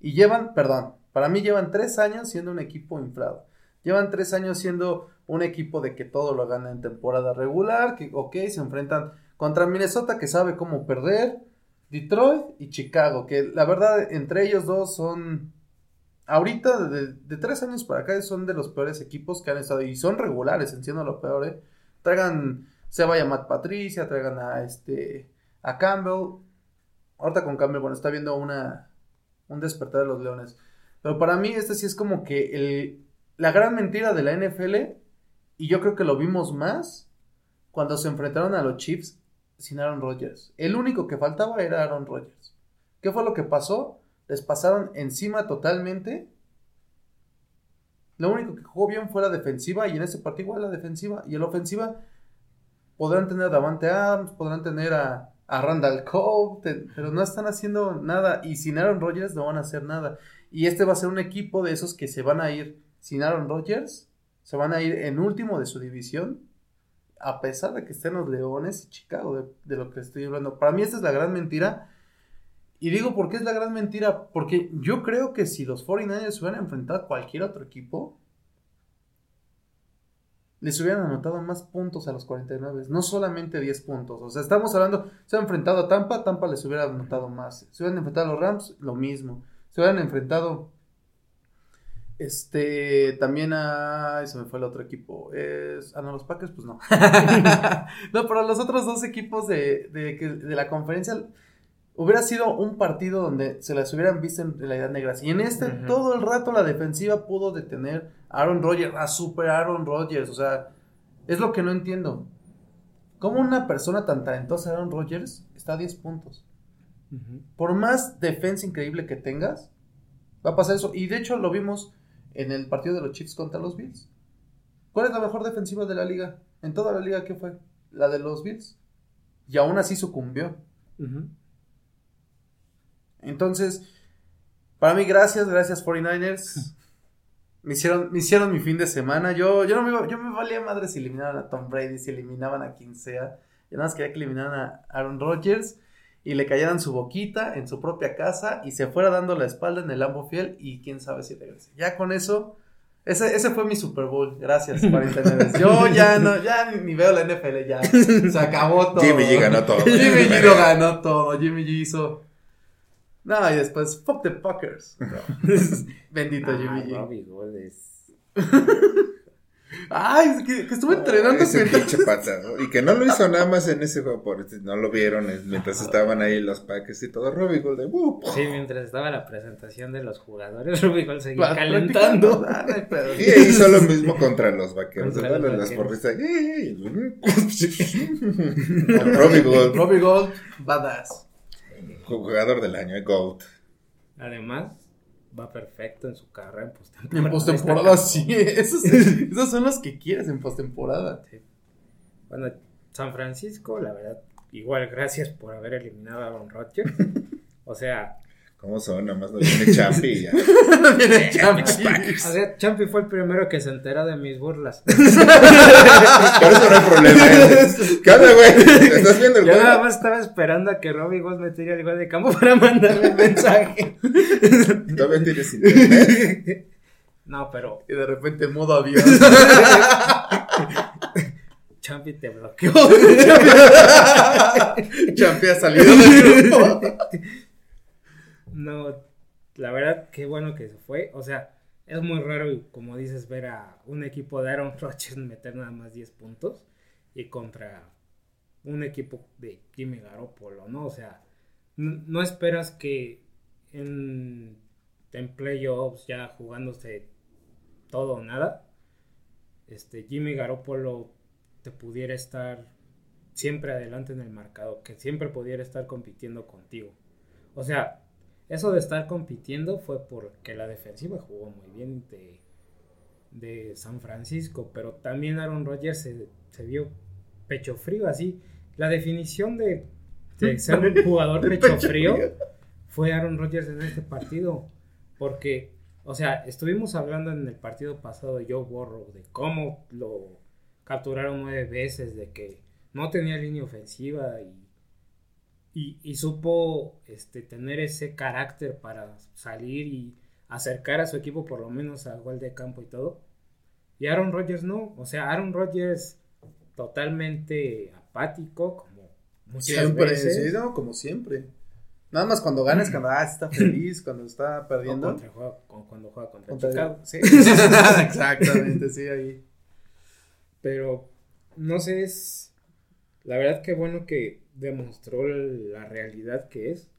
Y llevan, perdón, para mí llevan tres años siendo un equipo inflado. Llevan tres años siendo un equipo de que todo lo gana en temporada regular, que, ok, se enfrentan contra Minnesota que sabe cómo perder, Detroit y Chicago, que la verdad entre ellos dos son ahorita, de, tres años para acá, son de los peores equipos que han estado y son regulares, siendo lo peor, ¿eh? Traigan, se vaya Matt Patricia, traigan a este, a Campbell. Ahorita con Campbell, bueno, está viendo una, un despertar de los leones. Pero para mí, este sí es como que la gran mentira de la NFL, y yo creo que lo vimos más cuando se enfrentaron a los Chiefs sin Aaron Rodgers. El único que faltaba era Aaron Rodgers. ¿Qué fue lo que pasó? Les pasaron encima totalmente. Lo único que jugó bien fue la defensiva y en ese partido igual la defensiva y en la ofensiva podrán tener a Davante Adams, podrán tener a, Randall Cobb, pero no están haciendo nada y sin Aaron Rodgers no van a hacer nada. Y este va a ser un equipo de esos que se van a ir sin Aaron Rodgers, se van a ir en último de su división, a pesar de que estén los Leones y Chicago, de, de lo que estoy hablando. Para mí esta es la gran mentira y digo, ¿por qué es la gran mentira? Porque yo creo que si los 49ers se hubieran enfrentado a cualquier otro equipo, les hubieran anotado más puntos a los 49, no solamente 10 puntos. O sea, estamos hablando, se han enfrentado a Tampa, Tampa les hubiera anotado más. Se hubieran enfrentado a los Rams, lo mismo. Se hubieran enfrentado este también a. Se me fue el otro equipo. Es. Ah, no, los Packers, pues no. no, pero los otros dos equipos de, de, de la conferencia hubiera sido un partido donde se las hubieran visto en realidad negras. Y en este, todo el rato la defensiva pudo detener a Aaron Rodgers, a super Aaron Rodgers. O sea, es lo que no entiendo. ¿Cómo una persona tan talentosa, Aaron Rodgers, está a 10 puntos? Por más defensa increíble que tengas, va a pasar eso. Y de hecho lo vimos en el partido de los Chiefs contra los Bills. ¿Cuál es la mejor defensiva de la liga? En toda la liga, ¿qué fue? La de los Bills. Y aún así sucumbió. Entonces, para mí, gracias, gracias 49ers. Me hicieron, me hicieron mi fin de semana. Yo, yo no me, yo me valía madre si eliminaban a Tom Brady, si eliminaban a quien sea. Yo nada más quería que eliminaran a Aaron Rodgers y le cayeran su boquita en su propia casa y se fuera dando la espalda en el Lambo Fiel y quién sabe si regrese. Ya con eso, ese, ese fue mi Super Bowl. Gracias, 49ers. Yo ya no, ya ni, veo la NFL, ya. Se acabó todo. Jimmy G ganó todo. Jimmy G lo ganó todo. Jimmy G hizo no, y después, fuck the Packers. Bendito ah, Jimmy G. Ay, es que, que estuvo entrenando. Ese pinche pata, Y que no lo hizo nada más en ese juego, por no lo vieron mientras estaban ahí los Packers y todo. Robbie Gold de Sí, mientras estaba la presentación de los jugadores, Robbie Gold seguía calentando. y hizo lo mismo contra los vaqueros. Contra los las porristas. Robbie Gold. Robbie Gold, badass jugador del año, GOAT. Además, va perfecto en su carrera en postemporada. En postemporada sí, esos, esos son los que quieres en postemporada. Sí. Bueno, San Francisco, la verdad, igual gracias por haber eliminado a Aaron Rodgers. O sea, ¿Cómo son? Nada más no viene Champi y ya. Viene Champi. o sea, Champi fue el primero que se enteró de mis burlas. Por eso no hay problema. ¿eh? ¿Qué onda, güey? ¿Estás viendo el Yo nada juego? más estaba esperando a que Robbie Goss metiera el gol de campo para mandarle el mensaje. Todavía tienes internet. No, pero Y de repente modo avión. Champi te bloqueó. Champi ha salido del grupo. No, la verdad, qué bueno que se fue. O sea, es muy raro, como dices, ver a un equipo de Aaron Rodgers meter nada más 10 puntos y contra un equipo de Jimmy Garoppolo, ¿no? O sea, no esperas que en, en playoffs ya jugándose todo o nada, este Jimmy Garoppolo te pudiera estar siempre adelante en el marcado, que siempre pudiera estar compitiendo contigo. O sea, eso de estar compitiendo fue porque la defensiva jugó muy bien de, de San Francisco, pero también Aaron Rodgers se, se vio pecho frío, así. La definición de, de ser un jugador pecho, frío. fue Aaron Rodgers en este partido, porque, o sea, estuvimos hablando en el partido pasado de Joe Burrow, de cómo lo capturaron nueve veces, de que no tenía línea ofensiva y y, y supo este, tener ese carácter para salir y acercar a su equipo por lo menos al gol de campo y todo. Y Aaron Rodgers no, o sea, Aaron Rodgers totalmente apático, como muchas Siempre, veces. sí, no, como siempre. Nada más cuando ganas, cuando ah, está feliz, cuando está O perdiendo. contra juega- cuando juega contra, Contra- Chicago. Sí. Exactamente, sí, ahí. Pero no sé, es la verdad que bueno que demostró la realidad que es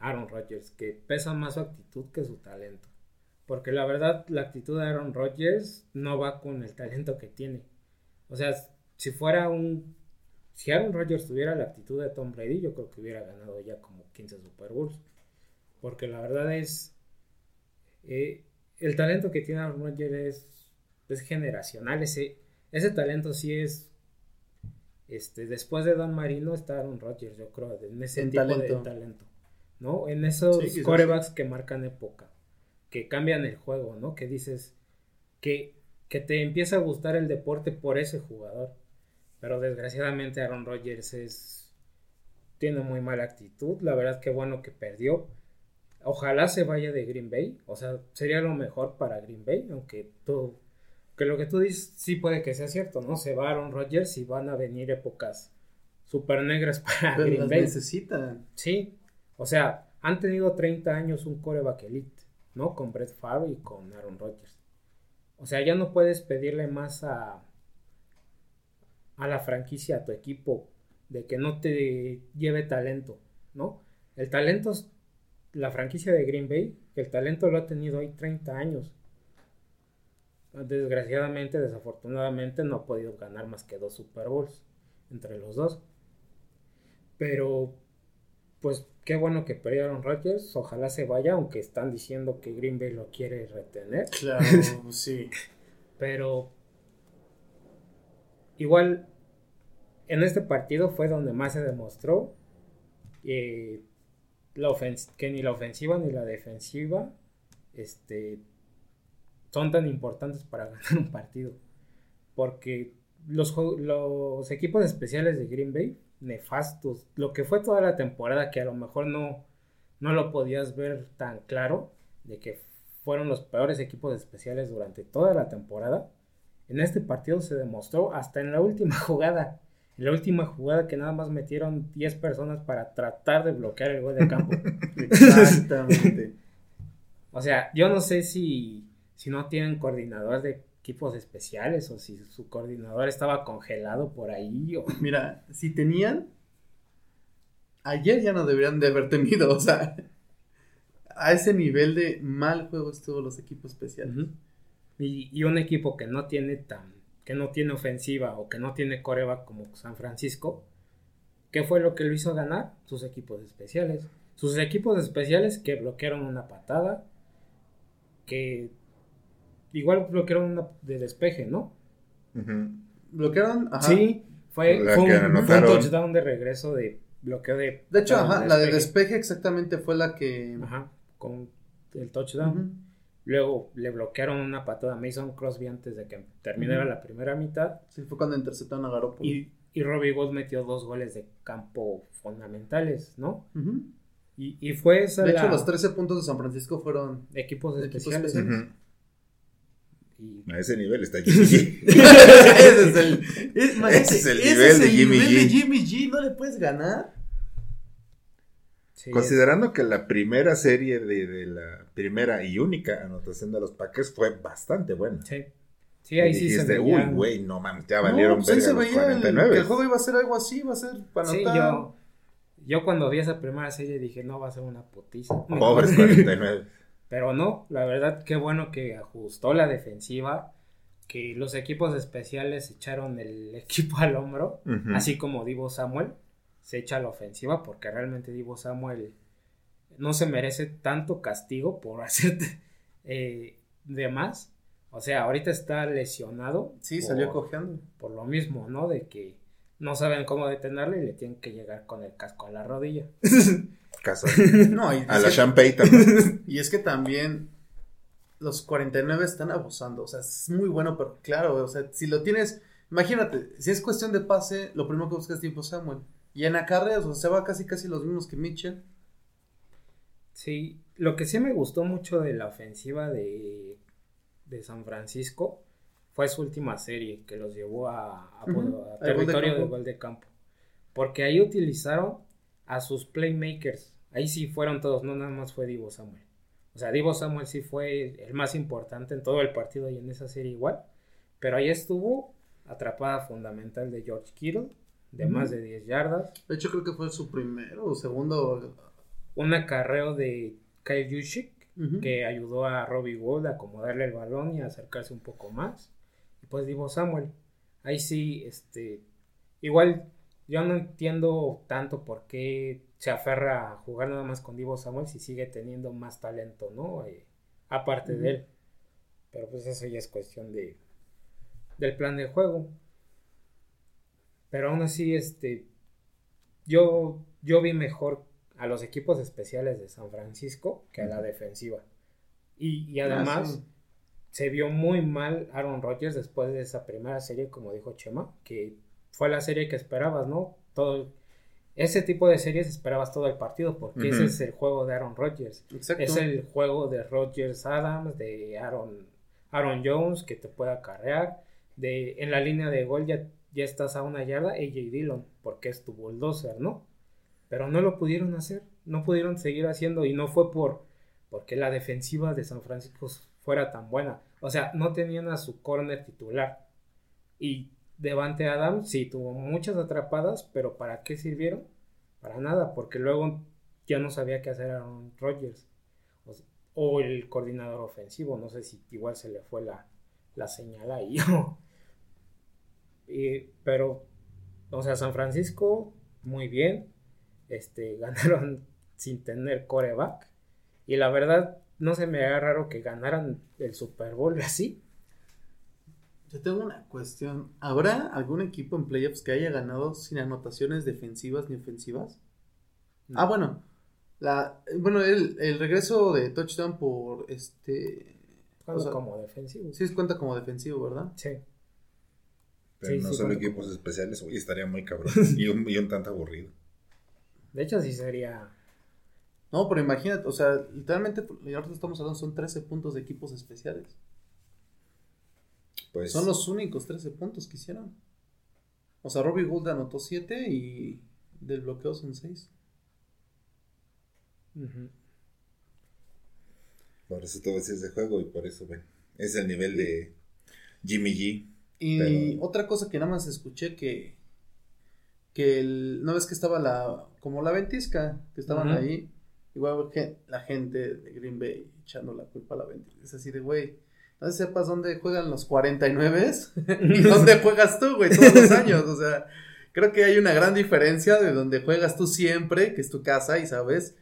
Aaron Rodgers, que pesa más su actitud que su talento. Porque la verdad, la actitud de Aaron Rodgers no va con el talento que tiene. O sea, si fuera un. Si Aaron Rodgers tuviera la actitud de Tom Brady, yo creo que hubiera ganado ya como 15 Super Bowls. Porque la verdad es. eh, el talento que tiene Aaron Rodgers es, es generacional. Ese, ese talento sí es. Este, después de Don Marino está Aaron Rodgers, yo creo, en ese En tipo talento. de talento. ¿No? En esos Sí, corebacks que marcan época, que cambian el juego, ¿no? Que dices que, que te empieza a gustar el deporte por ese jugador. Pero desgraciadamente Aaron Rodgers es tiene muy mala actitud. La verdad que bueno que perdió. Ojalá se vaya de Green Bay. O sea, sería lo mejor para Green Bay. Aunque tú, que lo que tú dices sí puede que sea cierto, ¿no? Se va Aaron Rodgers y van a venir épocas super negras para Pero Green las Bay. necesitan. Sí, o sea, han tenido 30 años un coreback elite, ¿no? Con Brett Favre y con Aaron Rodgers. O sea, ya no puedes pedirle más a, a la franquicia, a tu equipo, de que no te lleve talento, ¿no? El talento es la franquicia de Green Bay, que el talento lo ha tenido ahí 30 años. Desgraciadamente, desafortunadamente, no ha podido ganar más que dos Super Bowls entre los dos. Pero, pues qué bueno que perdieron Rodgers. Ojalá se vaya, aunque están diciendo que Green Bay lo quiere retener. Claro, sí. Pero, igual, en este partido fue donde más se demostró que, la que ni la ofensiva ni la defensiva este, son tan importantes para ganar un partido. Porque los, equipos especiales de Green Bay, nefastos, lo que fue toda la temporada, que a lo mejor no, no lo podías ver tan claro, de que fueron los peores equipos especiales durante toda la temporada. En este partido se demostró hasta en la última jugada. En la última jugada que nada más metieron 10 personas para tratar de bloquear el gol de campo. Exactamente. O sea, yo no sé si, si no tienen coordinador de equipos especiales o si su coordinador estaba congelado por ahí o... Mira, si tenían, ayer ya no deberían de haber tenido, o sea, a ese nivel de mal juego estuvo los equipos especiales. Y, y un equipo que no tiene tan que no tiene ofensiva o que no tiene coreback como San Francisco ¿qué fue lo que lo hizo ganar? sus equipos especiales sus equipos especiales que bloquearon una patada que igual bloquearon una de despeje, ¿no? Ujú. ¿Bloquearon? Ajá. Sí, fue, fue un, touchdown de regreso de bloqueo de. De hecho, ajá, la de despeje. exactamente fue la que... Ajá, con el touchdown. Luego le bloquearon una patada a Mason Crosby antes de que terminara la primera mitad. Sí, fue cuando interceptaron a Garoppolo. Y, y Robbie Gold metió dos goles de campo fundamentales, ¿no? Y, y fue esa De la hecho, los 13 puntos de San Francisco fueron... equipos de equipos especiales. Y A ese nivel está Jimmy G. ese es el, es- Ese es el ese nivel es de el Jimmy nivel G. de Jimmy G. No le puedes ganar. sí, Considerando que la primera serie de, de la primera y única anotación de los Packers fue bastante buena. Sí. Sí, ahí Y sí se dijiste, veía. uy, güey, no mames, ya No, valieron pues ahí verga se veía el- 49. que el juego iba a ser algo así, iba a ser para Sí, anotar. yo, yo cuando vi esa primera serie dije, no, va a ser una putiza. Pobres 49. Pero no, la verdad, qué bueno que ajustó la defensiva, que los equipos especiales echaron el equipo al hombro, así como Divo Samuel se echa a la ofensiva, porque realmente Divo Samuel no se merece tanto castigo por hacer eh, de más. O sea, ahorita está lesionado. Sí, por- salió cojeando. por lo mismo, ¿no? De que no saben cómo detenerle y le tienen que llegar con el casco a la rodilla. Casa. No, y, A la que- Payton. ¿no? y es que también los 49 están abusando. O sea, es muy bueno, pero claro, o sea, si lo tienes, imagínate, si es cuestión de pase, lo primero que buscas es tipo Samuel. Y en acarreos, o sea, se va casi casi los mismos que Mitchell. Sí, lo que sí me gustó mucho de la ofensiva de, de San Francisco fue su última serie que los llevó a, territorio de gol de campo. Porque ahí utilizaron a sus playmakers. Ahí sí fueron todos, no nada más fue Divo Samuel. O sea, Divo Samuel sí fue el más importante en todo el partido y en esa serie igual. Pero ahí estuvo atrapada fundamental de George Kittle, de más de 10 yardas. De hecho, creo que fue su primero o segundo. Un acarreo de Kyle Juszczyk, Ujú. que ayudó a Robbie Gould a acomodarle el balón y a acercarse un poco más. Y pues Divo Samuel. Ahí sí, este, igual yo no entiendo tanto por qué se aferra a jugar nada más con Divo Samuel si sigue teniendo más talento, ¿no? Eh, aparte de él. Pero pues eso ya es cuestión de del plan de juego. Pero aún así, este, yo, yo vi mejor a los equipos especiales de San Francisco que a la defensiva. Y, y además Ah, sí. se vio muy mal Aaron Rodgers después de esa primera serie, como dijo Chema, que fue la serie que esperabas, ¿no? Todo ese tipo de series esperabas todo el partido porque ese es el juego de Aaron Rodgers. Exacto. Es el juego de Rodgers Adams, de Aaron, Aaron Jones, que te puede acarrear. De, en la línea de gol ya, ya estás a una yarda, AJ Dillon, porque es tu bulldozer, ¿no? Pero no lo pudieron hacer, no pudieron seguir haciendo y no fue por porque la defensiva de San Francisco fuera tan buena. O sea, no tenían a su corner titular. Y Devante Adams sí tuvo muchas atrapadas, pero ¿para qué sirvieron? Para nada, porque luego ya no sabía qué hacer Aaron Rodgers. O, el coordinador ofensivo, no sé si igual se le fue la, la señal ahí. Y- pero, o sea, San Francisco, muy bien. Este, ganaron sin tener coreback. Y la verdad, no se me haga raro que ganaran el Super Bowl así. Yo tengo una cuestión. ¿Habrá algún equipo en playoffs que haya ganado sin anotaciones defensivas ni ofensivas? Ah, bueno. La, bueno, el, el regreso de touchdown por este. O sea, como defensivo. Sí, cuenta como defensivo, ¿verdad? Sí. Pero Sí, no sí, solo como- equipos especiales, uy, estaría muy cabrón. Y un, y un tanto aburrido. De hecho, sí sería. No, pero imagínate, o sea, literalmente, ahorita estamos hablando, son 13 puntos de equipos especiales. Pues Son los únicos 13 puntos que hicieron. O sea, Robbie Gould anotó 7 y del bloqueo son 6. Ujú. por eso todo es ese juego y por eso, bueno, es el nivel de Jimmy G. Y Pero- otra cosa que nada más escuché que que el, no ves que estaba la como la ventisca que estaban ahí igual que la gente de Green Bay echando la culpa a la ventisca es así de güey no sepas dónde juegan los 49 y dónde juegas tú güey todos los años o sea creo que hay una gran diferencia de donde juegas tú siempre que es tu casa y sabes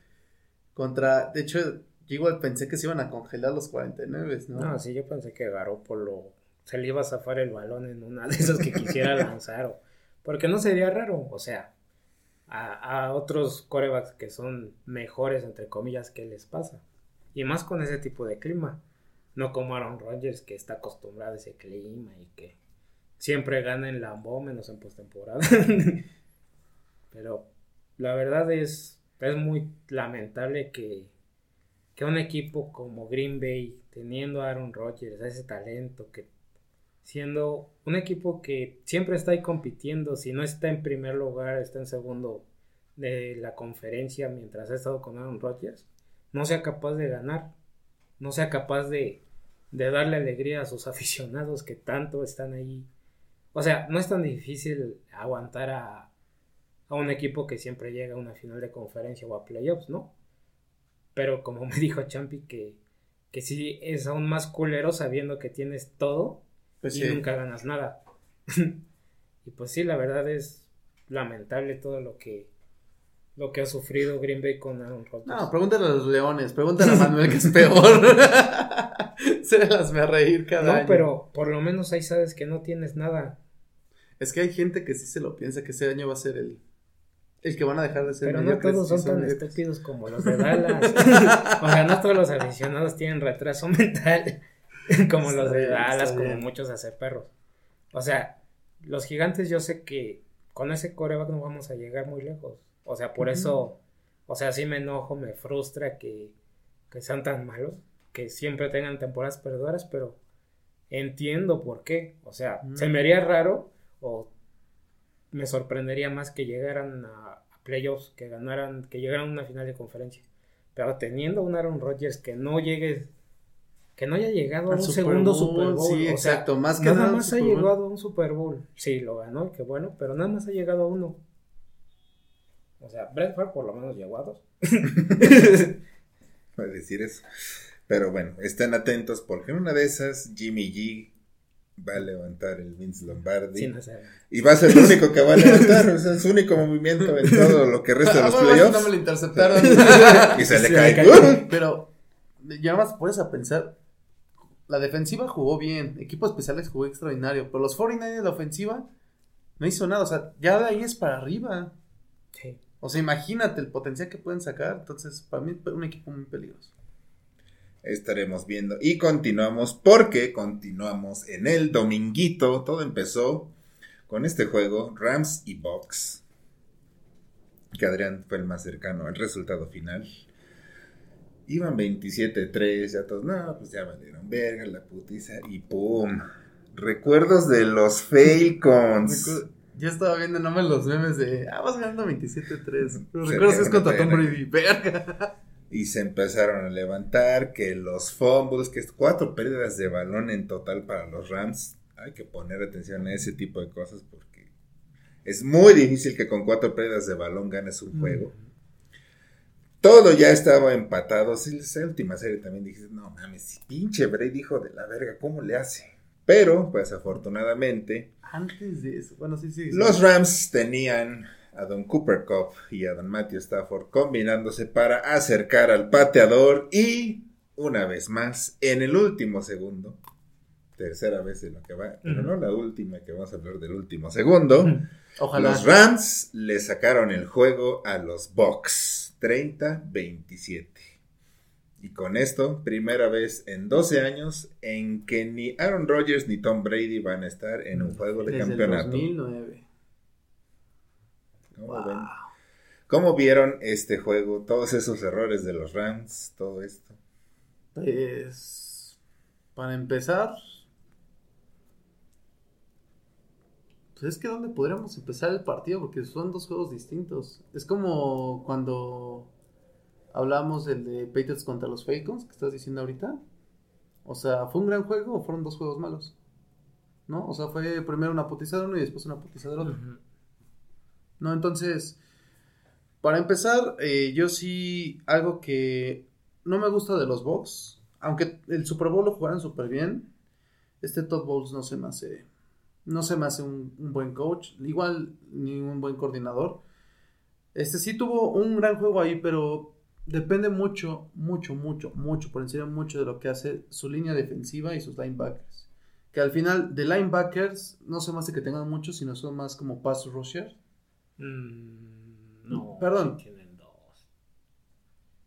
contra de hecho Yo igual pensé que se iban a congelar los 49, ¿no? No, sí, yo pensé que Garoppolo se le iba a zafar el balón en una de esas que quisiera lanzar. O, porque no sería raro, o sea, a, a otros corebacks que son mejores, entre comillas, ¿qué les pasa? Y más con ese tipo de clima. No como Aaron Rodgers, que está acostumbrado a ese clima y que siempre gana en Lambeau menos en postemporada. Pero la verdad es, es muy lamentable que, que un equipo como Green Bay, teniendo a Aaron Rodgers, ese talento, que siendo un equipo que siempre está ahí compitiendo, si no está en primer lugar, está en segundo de la conferencia mientras ha estado con Aaron Rodgers, no sea capaz de ganar, no sea capaz de, de darle alegría a sus aficionados que tanto están ahí. O sea, no es tan difícil aguantar a, a un equipo que siempre llega a una final de conferencia o a playoffs, ¿no? Pero como me dijo Champi, que, que sí es aún más culero sabiendo que tienes todo Pues y sí. nunca ganas nada. y pues sí, la verdad es lamentable todo lo que lo que ha sufrido Green Bay con Aaron Rodgers. No, pregúntale a los leones, pregúntale a Manuel que es peor. Se las me a reír cada No, año. pero por lo menos ahí sabes que no tienes nada. Es que hay gente que sí se lo piensa que ese año va a ser el, el que van a dejar de ser Pero no todos son tan mediocres. estúpidos como los de Dallas. o sea, no todos los aficionados tienen retraso mental como los de bien, Dallas, como bien. muchos hace perros. O sea, los gigantes yo sé que con ese coreback no vamos a llegar muy lejos. O sea, por eso, o sea, sí me enojo, me frustra que, que sean tan malos, que siempre tengan temporadas perdedoras, pero entiendo por qué. O sea, Mm. se me haría raro o me sorprendería más que llegaran a, a playoffs, que ganaran, que llegaran a una final de conferencia. Pero teniendo un Aaron Rodgers que no llegue, que no haya llegado a un Super segundo Bowl, Super Bowl. sí, o sea, exacto, más que nada nada más ha llegado a un Super Bowl. Sí, lo ganó, qué bueno, pero nada más ha llegado a uno. O sea, Brett Favre por lo menos llegó a dos. A decir eso. Pero bueno, estén atentos porque en una de esas Jimmy G va a levantar el Vince Lombardi. Sin hacer. Y va a ser el único que va a levantar. o sea, es su único movimiento en todo lo que resta de Ah, los playoffs. No me lo interceptaron. y se le Se cae. le cae. Pero ya más puedes a pensar. La defensiva jugó bien, equipos especiales jugó extraordinario, pero los 49 la ofensiva no hizo nada, o sea, ya de ahí es para arriba. Sí. O sea, imagínate el potencial que pueden sacar, entonces para mí es un equipo muy peligroso. Estaremos viendo. Y continuamos porque continuamos en el dominguito. Todo empezó con este juego, Rams y Bucks. Que Adrián fue el más cercano al resultado final. Iban 27-3, ya todos, no, pues ya valieron verga, la putiza, y ¡pum! Recuerdos de los Falcons. Yo estaba viendo nomás los memes de, ah, vas ganando 27-3. Pero Se recuerdas que es contra Tom. Brady, verga. Y se empezaron a levantar que los fumbles, que es cuatro pérdidas de balón en total para los Rams. Hay que poner atención a ese tipo de cosas porque es muy difícil que con cuatro pérdidas de balón ganes un juego. Todo ya estaba empatado. Sí, esa última serie también dije, no mames, pinche Brady, hijo de la verga, ¿cómo le hace? Pero, pues afortunadamente, Antes de eso, bueno, sí, sí. sí. los Rams tenían a Don Cooper Cup y a Don Matthew Stafford combinándose para acercar al pateador y una vez más en el último segundo, tercera vez en lo que va, pero no la última que vamos a hablar del último segundo, Ojalá. los Rams le sacaron el juego a los Bucks 30-27. Y con esto, primera vez en 12 años en que ni Aaron Rodgers ni Tom Brady van a estar en un juego de Desde el campeonato. 2009. ¿Cómo, Wow. ven? ¿Cómo vieron este juego? Todos esos errores de los Rams, todo esto. Pues, para empezar, pues es que ¿dónde podríamos empezar el partido? Porque son dos juegos distintos. Es como cuando hablamos del de Patriots contra los Falcons, que estás diciendo ahorita. O sea, ¿fue un gran juego o fueron dos juegos malos? ¿No? O sea, fue primero una putiza de uno y después una putiza del otro. No, entonces, para empezar, eh, yo sí, algo que no me gusta de los Bucks, aunque el Super Bowl lo jugaron súper bien, este Todd Bowles no se me hace, no se me hace un, un buen coach, igual ni un buen coordinador. Este sí tuvo un gran juego ahí, pero depende mucho, mucho, mucho, mucho, por encima mucho de lo que hace su línea defensiva y sus linebackers. Que al final, de linebackers, no se más de que tengan muchos, sino son más como pass rushers. Mm, no. Perdón. sí Tienen dos.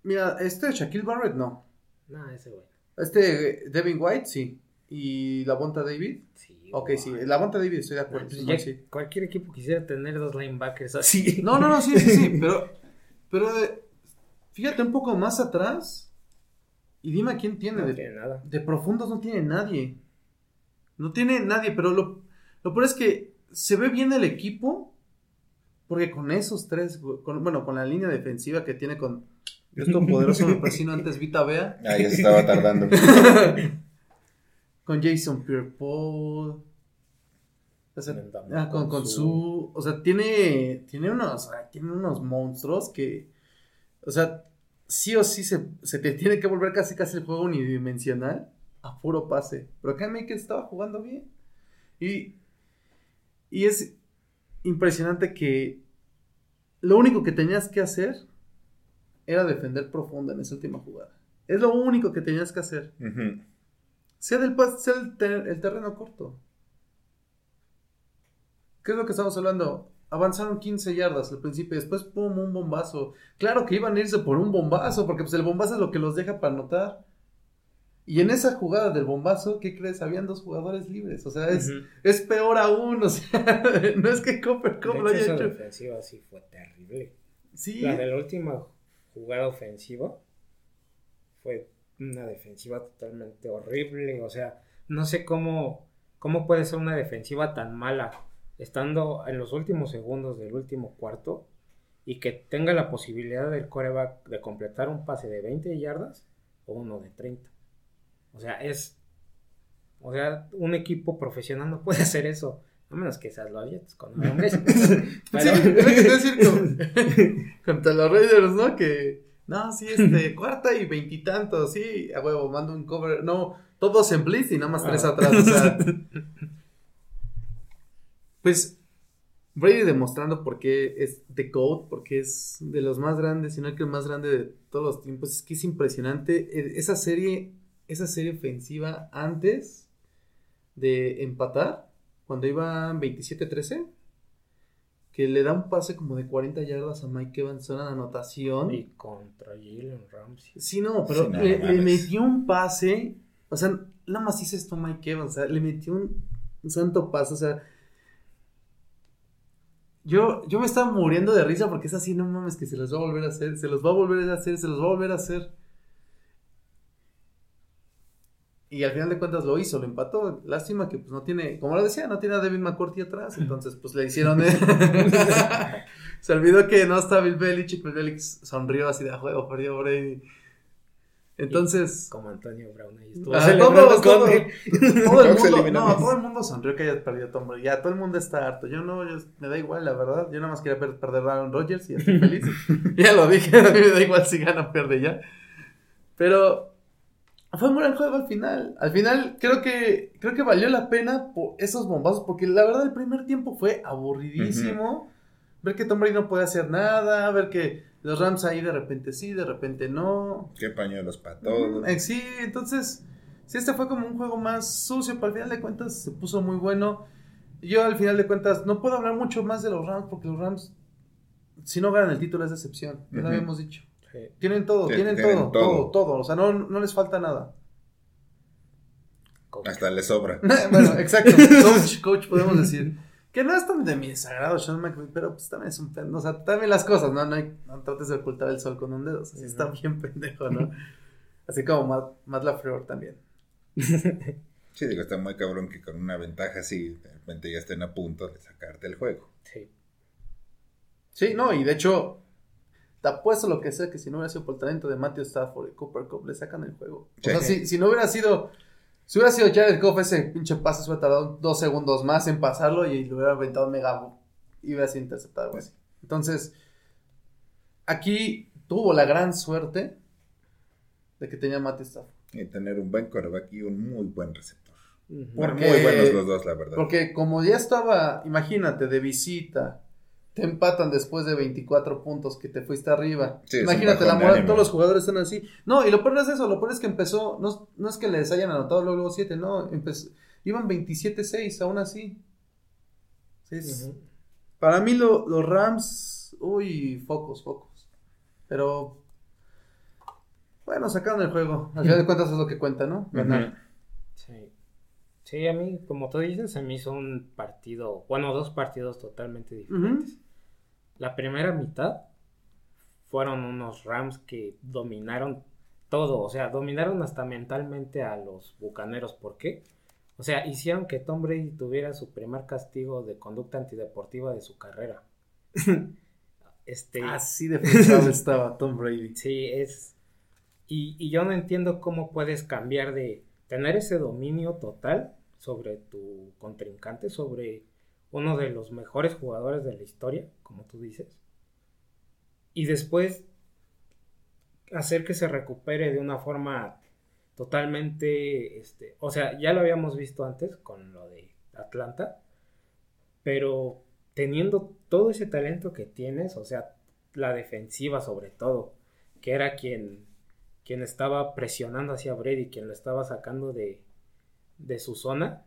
Mira, este Shaquille Barrett, no. No, ese güey. Este eh, Devin White, sí. ¿Y la Bonta David? Sí. Ok, sí. La Bonta David, estoy de No, acuerdo. pues sí. Cualquier equipo quisiera tener dos linebackers así. No, no, no, sí, sí, sí. Pero, pero eh, fíjate un poco más atrás y dime a quién tiene. No de, tiene nada. de profundos no tiene nadie. No tiene nadie, pero lo, lo peor es que se ve bien el equipo. Porque con esos tres, con- bueno, con la línea defensiva que tiene con esto poderoso me persino antes Vita Bea, Ah, ya se estaba tardando. con Jason Pierre-Paul, o sea, Con- ah, con, con su, o sea, tiene, tiene unos, tiene unos monstruos que, o sea, sí o sí se, se te tiene que volver casi casi el juego unidimensional a puro pase. Pero acá Michael estaba jugando bien. Y, y es impresionante que lo único que tenías que hacer era defender profundo en esa última jugada. Es lo único que tenías que hacer. Ujú. Sea del sea el, ter- el terreno corto. ¿Qué es lo que estamos hablando? Avanzaron 15 yardas al principio y después pum, un bombazo. Claro que iban a irse por un bombazo, porque pues el bombazo es lo que los deja para anotar. Y en esa jugada del bombazo, ¿qué crees? Habían dos jugadores libres. O sea, es, es peor aún. O sea, no es que Cooper Cup lo hecho, haya esa hecho. defensiva sí fue terrible. Sí, La de la última jugada ofensiva fue una defensiva totalmente horrible. O sea, no sé cómo, cómo puede ser una defensiva tan mala estando en los últimos segundos del último cuarto y que tenga la posibilidad del coreback de completar un pase de 20 yardas o uno de 30. O sea, es. O sea, un equipo profesional no puede hacer eso. A menos que seas los Jets con Glenn. Sí, Pero- es iba a decir con- contra los Raiders, ¿no? Que, no, sí, este, cuarta y veintitantos, sí, a huevo, mando un cover, no, todos en blitz y nada más tres Ah. atrás, o sea. Pues, Brady demostrando por qué es The GOAT, porque es de los más grandes, sino que el más grande de todos los tiempos, es que es impresionante, Eh, esa serie, esa serie ofensiva antes de empatar, cuando iban 27-13, que le da un pase como de 40 yardas a Mike Evans en anotación. Y contra Jalen Ramsey. Sí, no, pero Sí, le, metió un pase. O sea, nada más hizo esto Mike Evans. O sea, le metió un, un santo pase. O sea, yo, yo me estaba muriendo de risa porque es así, no mames, que se los va a volver a hacer. Se los va a volver a hacer, se los va a volver a hacer. Y al final de cuentas lo hizo, lo empató. Lástima que pues no tiene, como lo decía, no tiene a David McCourty atrás. Entonces, pues le hicieron. Se olvidó que no está Bill Belichick. Bill Belichick sonrió así de a juego, perdió Brady. Entonces, Como Antonio Brown ahí estuvo Ah, todos, todo el mundo, no, todo el mundo sonrió que haya perdido Tom Brady. Ya todo el mundo está harto. Yo no, yo- me da igual, la verdad. Yo nada más quería per- perder a Aaron Rodgers y estoy feliz. ya lo dije, a mí me da igual si gana o pierde ya. Pero fue un gran juego al final. Al final creo que creo que valió la pena por esos bombazos porque la verdad el primer tiempo fue aburridísimo. Ver que Tom Brady no puede hacer nada, ver que los Rams ahí de repente sí, de repente no. Qué pañuelos para todos. Eh, sí, entonces, sí, este fue como un juego más sucio, pero al final de cuentas se puso muy bueno. Yo al final de cuentas no puedo hablar mucho más de los Rams porque los Rams, si no ganan el título es decepción, ya lo habíamos dicho. Sí. Tienen todo, Sí, tienen, tienen todo, todo. todo, todo, o sea, no, no les falta nada. Hasta le sobra. bueno, exacto, coach, coach podemos decir. Que no es tan de mi desagrado Sean McVay, pero pues también es un pendejo, o sea, también las cosas, ¿no? No, hay- no trates de ocultar el sol con un dedo, o sea, sí está bien pendejo, ¿no? Así como Matt, Matt LaFleur también. Sí, digo, está muy cabrón que con una ventaja así, de repente ya estén a punto de sacarte el juego. Sí. Sí, no, y de hecho, te apuesto lo que sea que si no hubiera sido por el talento de Matthew Stafford y Cooper Cup, le sacan el juego. O Sí. sea, si, si no hubiera sido, si hubiera sido Jared Goff, ese pinche pase se hubiera tardado dos segundos más en pasarlo y le hubiera aventado mega y hubiera sido interceptado, güey. Entonces, aquí tuvo la gran suerte de que tenía Matthew Stafford. Y tener un buen coreback y un muy buen receptor. Porque- Muy buenos los dos, la verdad. Porque como ya estaba, imagínate, de visita, te empatan después de 24 puntos que te fuiste arriba. Sí, Imagínate, la moral, todos los jugadores están así. No, y lo peor no es eso, lo peor es que empezó, no, no es que les hayan anotado luego 7, no, empezó, iban 27-6, aún así. Sí. Para mí lo- los Rams, uy, focos, focos. Pero, bueno, sacaron el juego. Al final de cuentas es lo que cuenta, ¿no? Ganar. Sí. Sí, a mí, como tú dices, se me hizo un partido, bueno, dos partidos totalmente diferentes. La primera mitad fueron unos Rams que dominaron todo, o sea, dominaron hasta mentalmente a los Bucaneros. ¿Por qué? O sea, hicieron que Tom Brady tuviera su primer castigo de conducta antideportiva de su carrera. este, Así de estaba Tom Brady. Sí, es. Y, y yo no entiendo cómo puedes cambiar de tener ese dominio total sobre tu contrincante, sobre uno de los mejores jugadores de la historia, como tú dices, y después hacer que se recupere de una forma totalmente, este, o sea, ya lo habíamos visto antes con lo de Atlanta, pero teniendo todo ese talento que tienes, o sea, la defensiva sobre todo, que era quien, quien estaba presionando hacia Brady, quien lo estaba sacando de, de su zona,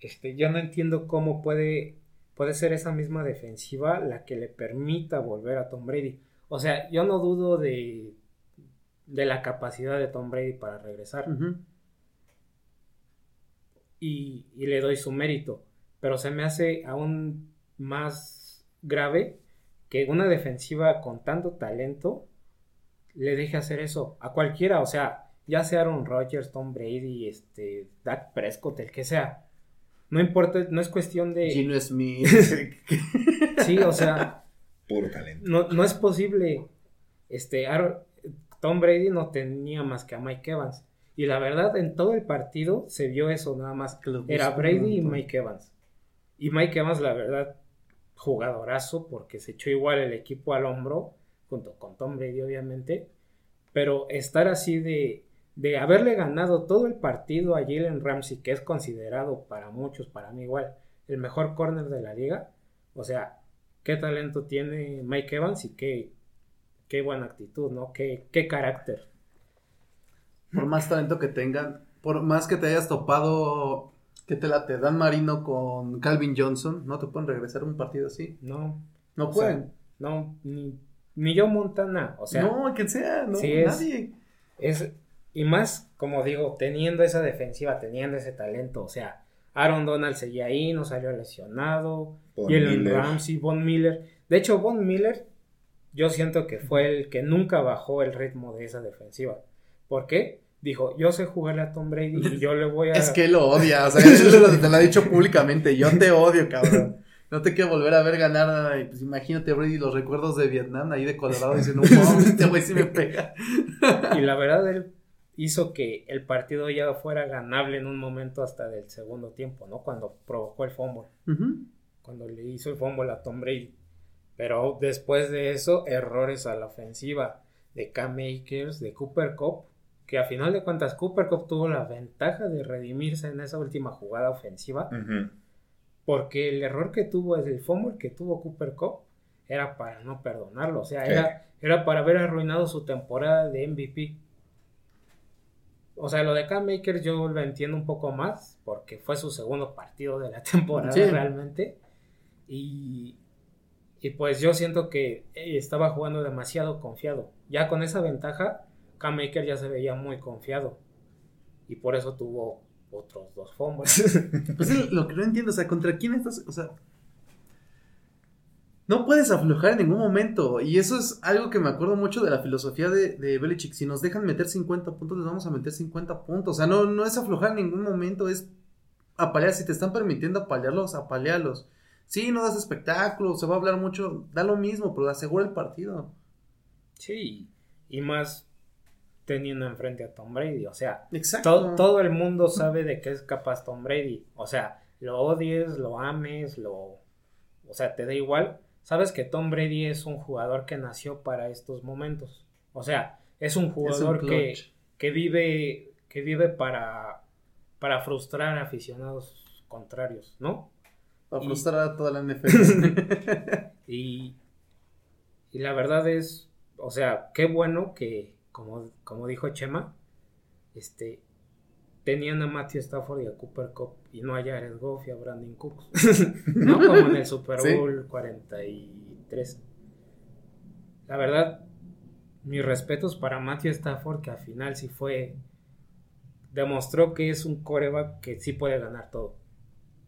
este, yo no entiendo cómo puede, puede ser esa misma defensiva la que le permita volver a Tom Brady. O sea, yo no dudo de, de la capacidad de Tom Brady para regresar y, y le doy su mérito. Pero se me hace aún más grave que una defensiva con tanto talento le deje hacer eso a cualquiera. O sea, ya sea Aaron Rodgers, Tom Brady, este, Dak Prescott, el que sea. No importa, no es cuestión de... Gino Smith. Sí, o sea, Puro talento. no, no es posible. Este, Tom Brady no tenía más que a Mike Evans. Y la verdad, en todo el partido se vio eso nada más. Era Brady y. Mike Evans. Y Mike Evans, la verdad, jugadorazo, porque se echó igual el equipo al hombro, junto con Tom Brady, obviamente. Pero estar así de, de haberle ganado todo el partido a Jalen Ramsey, que es considerado para muchos, para mí igual, el mejor corner de la liga. O sea, qué talento tiene Mike Evans y qué, qué buena actitud, ¿no? Qué, qué carácter. por más talento que tengan, por más que te hayas topado, que te la te dan Marino con Calvin Johnson, no te pueden regresar un partido así. No, No sea, pueden. no, ni, ni yo Montana. O sea, no, quien sea, no, sí es- nadie. Es, y más, como digo, teniendo esa defensiva, teniendo ese talento, o sea, Aaron Donald seguía ahí, no salió lesionado, Jalen. Ramsey, Von Miller. De hecho, Von Miller, yo siento que fue el que nunca bajó el ritmo de esa defensiva. ¿Por qué? Dijo, yo sé jugarle a Tom Brady y yo le voy a... Es que lo odia, o sea, él lo- te lo ha dicho públicamente, yo te odio, cabrón. No te quiero volver a ver ganar nada. Y pues imagínate, Brady, los recuerdos de Vietnam ahí de Colorado diciendo, no mames, este güey sí me pega. Y la verdad, él hizo que el partido ya fuera ganable en un momento hasta del segundo tiempo, ¿no? Cuando provocó el fumble. Cuando le hizo el fumble a Tom Brady. Pero después de eso, errores a la ofensiva de Cam Akers, de Cooper Cup, que a final de cuentas Cooper Cup tuvo la ventaja de redimirse en esa última jugada ofensiva, porque el error que tuvo, el fumble que tuvo Cooper Cup, era para no perdonarlo, o sea, Sí. era, era para haber arruinado su temporada de MVP. O sea, lo de Cam Akers yo lo entiendo un poco más, porque fue su segundo partido de la temporada Sí. realmente. Y, y pues yo siento que estaba jugando demasiado confiado. Ya con esa ventaja, Cam Akers ya se veía muy confiado. Y por eso tuvo otros dos fumbles. Pues es lo que no entiendo, o sea, ¿contra quién estás? O sea, no puedes aflojar en ningún momento. Y eso es algo que me acuerdo mucho de la filosofía de, de Belichick. Si nos dejan meter 50 puntos, les vamos a meter 50 puntos. O sea, no, no es aflojar en ningún momento, es apalear. Si te están permitiendo apalearlos, apalearlos. Sí, no das espectáculo, se va a hablar mucho, da lo mismo, pero asegura el partido. Sí, y más teniendo enfrente a Tom Brady. O sea, Exacto. to- todo el mundo sabe de qué es capaz Tom Brady. O sea, lo odies, lo ames, lo... O sea, te da igual. Sabes que Tom Brady es un jugador que nació para estos momentos. O sea, es un Es un jugador que, que vive, que vive para, para frustrar a aficionados contrarios, ¿no? Para y- frustrar a toda la NFL. Y, y la verdad es, o sea, qué bueno que, como, como dijo Chema, este, tenían a Matthew Stafford y a Cooper Cup y no a Jared Goff y a Brandon Cooks. no como en el Super Bowl 43. La verdad, mis respetos para Matthew Stafford, que al final sí fue. Demostró que es un coreback que sí puede ganar todo.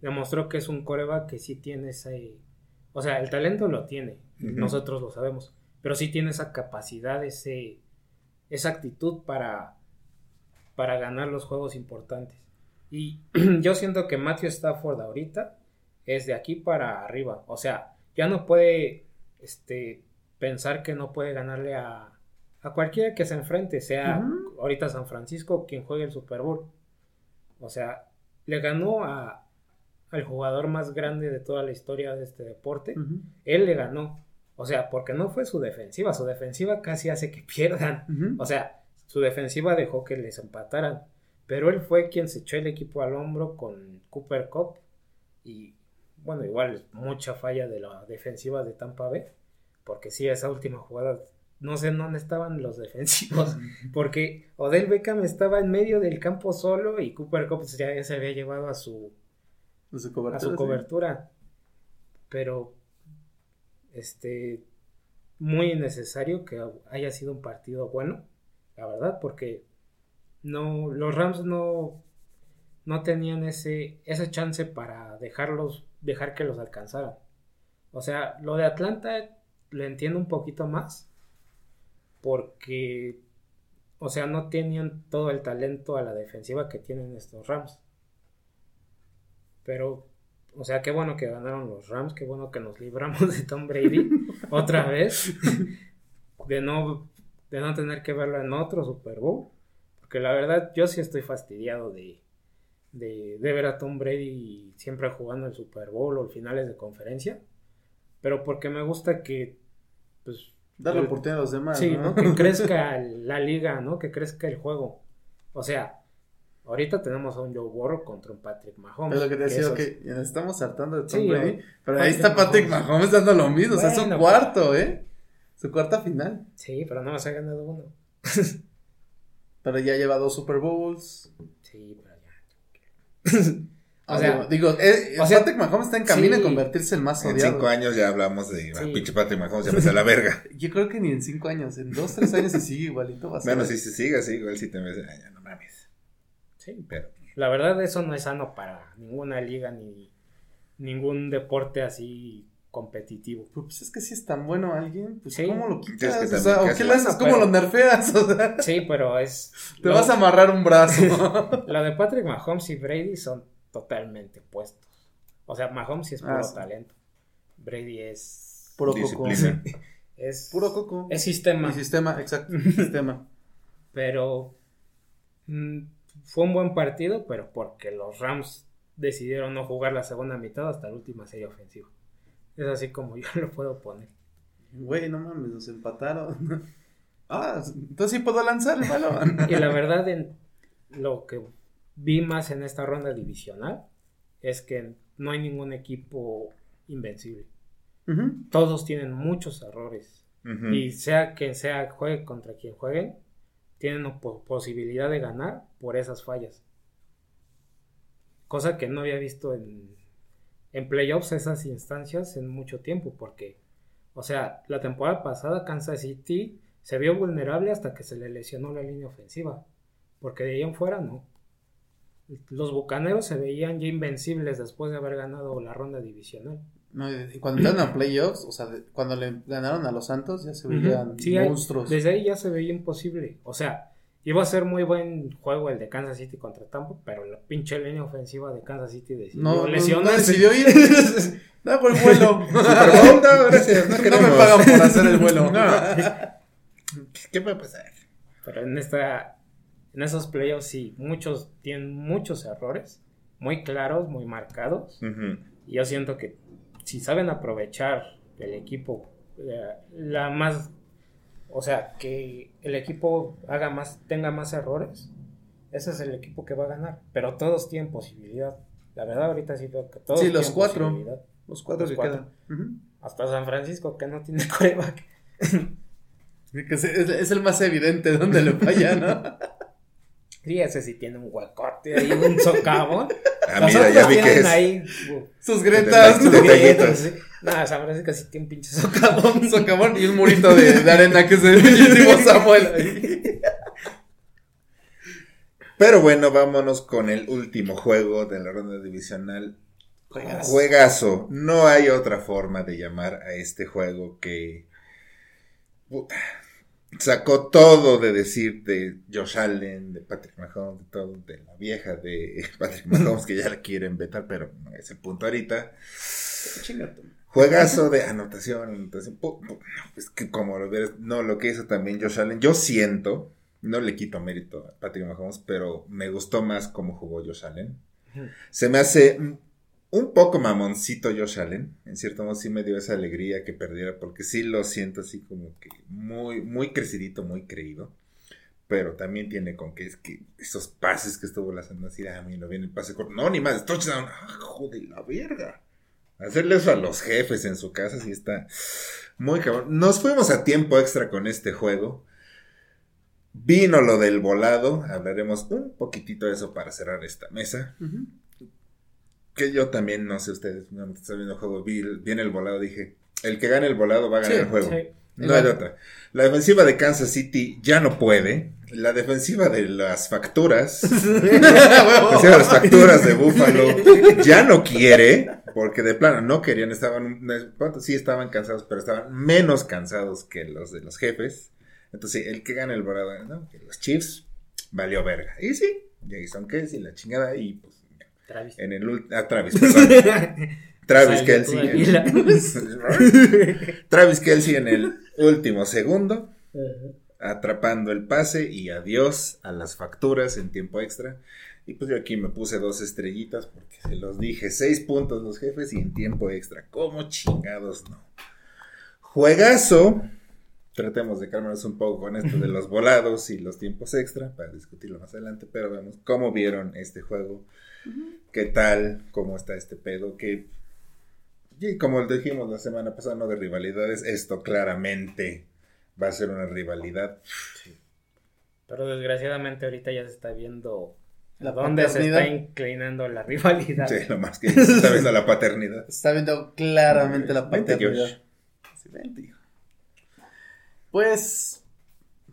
Demostró que es un coreback que sí tiene ese. O sea, el talento lo tiene, nosotros lo sabemos, pero sí tiene esa capacidad, ese, esa actitud para, para ganar los juegos importantes. Y yo siento que Matthew Stafford ahorita es de aquí para arriba. O sea, ya no puede este, pensar que no puede ganarle a, a cualquiera que se enfrente, sea ahorita San Francisco quien juegue el Super Bowl. O sea, le ganó a, al jugador más grande de toda la historia de este deporte. Él le ganó. O sea, porque no fue su defensiva. Su defensiva casi hace que pierdan. O sea, su defensiva dejó que les empataran. Pero él fue quien se echó el equipo al hombro con Cooper Cup. Y bueno, igual mucha falla de la defensiva de Tampa Bay. Porque sí, esa última jugada no sé dónde estaban los defensivos, porque Odell Beckham estaba en medio del campo solo y Cooper Cup ya se había llevado a su, a su cobertura. A su cobertura. Pero, este, muy necesario que haya sido un partido bueno, la verdad, porque no, los Rams no, no tenían ese, ese chance para dejarlos, dejar que los alcanzaran. O sea, lo de Atlanta lo entiendo un poquito más, porque, o sea, no tenían todo el talento a la defensiva que tienen estos Rams. Pero, o sea, qué bueno que ganaron los Rams, qué bueno que nos libramos de Tom Brady otra vez, de no, de no tener que verlo en otro Super Bowl. Porque la verdad, yo sí estoy fastidiado de, de, de ver a Tom Brady siempre jugando el Super Bowl o finales de conferencia. Pero porque me gusta que, pues, Darle oportunidad a los demás. Sí, ¿no? Que crezca la liga, ¿no? Que crezca el juego. O sea, ahorita tenemos a un Joe Burrow contra un Patrick Mahomes. Es lo que te decía, que ya estamos hartando de Tom Brady. Pero ahí está Patrick Mahomes. dando lo mismo. o sea, es su cuarto, ¿eh? Su cuarta final. Sí, pero no se ha ganado uno. pero ya lleva dos Super Bowls. Sí, pero ya. O sea, digo, eh, o sea, Patrick Mahomes está en camino a convertirse en más odiado. En cinco años ya hablamos de sí. pinche Patrick Mahomes, ya me la verga. Yo creo que ni en cinco años, en dos, tres años se sigue igualito. Va a bueno, si se sigue así, igual si te ves, ya no mames. Sí, pero. La verdad, eso no es sano para ninguna liga ni ningún deporte así competitivo. Pues es que si es tan bueno alguien, pues ¿cómo lo quitas? o sea, ¿o qué le haces? ¿Cómo lo nerfeas? O sea, sí, pero es... Te vas a amarrar un brazo. lo de Patrick Mahomes y Brady son totalmente opuestos. O sea, Mahomes sí es puro ah, talento. Brady es puro coco. es puro coco. Es sistema. sistema, exacto. sistema. Pero mm, fue un buen partido, pero porque los Rams decidieron no jugar la segunda mitad hasta la última serie ofensiva. Es así como yo lo puedo poner. Güey, no mames, nos empataron. ah, entonces sí puedo lanzar el balón. y la verdad, en lo que vi más en esta ronda divisional es que no hay ningún equipo invencible. Todos tienen muchos errores. Y sea quien sea juegue contra quien jueguen, tienen posibilidad de ganar por esas fallas. Cosa que no había visto en, en playoffs esas instancias en mucho tiempo, porque, o sea, la temporada pasada Kansas City se vio vulnerable hasta que se le lesionó la línea ofensiva, porque de ahí en fuera no los bucaneros se veían ya invencibles después de haber ganado la ronda divisional. No, y cuando entraron a playoffs, o sea, cuando le ganaron a los Santos, ya se veían monstruos. desde ahí ya se veía imposible. O sea, iba a ser muy buen juego el de Kansas City contra Tampa, pero la pinche línea ofensiva de Kansas City decidió no, No, decidió ir. no, por el vuelo. no, gracias. No, no, me pagan por hacer el vuelo. ¿Qué puede pasar? Pero en esta en esos playoffs sí, muchos tienen muchos errores, muy claros, muy marcados. Y yo siento que si saben aprovechar el equipo, la, más, o sea, que el equipo haga más, tenga más errores, ese es el equipo que va a ganar. Pero todos tienen posibilidad. La verdad ahorita sí veo que todos Sí, los cuatro. Los cuatro que quedan. Hasta San Francisco, que no tiene coreback. Es, el más evidente donde le falla, ¿no? Sí, ese sí tiene un huecote ahí, un socavón. Ah, Los mira, ya otros vi que tienen es. ahí, uh, Sus gretas, Sus detallitos. No, San Francisco sí tiene un pinche socavón. un socavón y un murito de, de arena que el bellísimo Samuel ahí. Pero bueno, vámonos con el último juego de la ronda divisional. Juegazo. Juegazo. No hay otra forma de llamar a este juego que sacó todo de decir de Josh Allen, de Patrick Mahomes, de todo, de la vieja de Patrick Mahomes que ya la quieren vetar, pero no es el punto ahorita. Juegazo de anotación, anotación. pu- Es que como lo ves, no, lo que hizo también Josh Allen, yo siento, no le quito mérito a Patrick Mahomes, pero me gustó más cómo jugó Josh Allen. Se me hace un poco mamoncito Josh Allen, en cierto modo sí me dio esa alegría que perdiera, porque sí lo siento así como que muy, muy crecidito, muy creído. Pero también tiene con que es que esos pases que estuvo lanzando así, a mí no viene el pase corto. No, ni más, touchdown. Ah, joder, la verga. Hacerle eso a los jefes en su casa sí está muy cabrón. Nos fuimos a tiempo extra con este juego. Vino lo del volado. Hablaremos un poquitito de eso para cerrar esta mesa. Que yo también, no sé ustedes, no estoy viendo el juego, vi, viene el volado, dije, el que gane el volado va a ganar Sí, el juego. Sí. No hay de otra. La defensiva de Kansas City ya no puede. La defensiva de las facturas, la defensiva de las facturas de Buffalo ya no quiere, porque de plano no querían, estaban, ¿cuánto? sí estaban cansados, pero estaban menos cansados que los de los jefes. Entonces, el que gana el volado, ¿no? Los Chiefs, valió verga. Y sí, Jason Kelsey, la chingada, y pues Travis. en el ah, Travis, perdón. Travis Kelsey. en-. Travis Kelsey en el último segundo, atrapando el pase y adiós a las facturas en tiempo extra. Y pues yo aquí me puse dos estrellitas porque se los dije, seis puntos los jefes y en tiempo extra. ¿Cómo chingados no? Juegazo. Tratemos de calmarnos un poco con esto de los volados y los tiempos extra para discutirlo más adelante, pero vemos cómo vieron este juego, qué tal, cómo está este pedo, que y como dijimos la semana pasada, no de rivalidades, esto claramente va a ser una rivalidad. Pero desgraciadamente ahorita ya se está viendo La dónde se está inclinando la rivalidad. Sí, lo más que se está viendo la paternidad. Está viendo claramente la paternidad. Vente. Pues,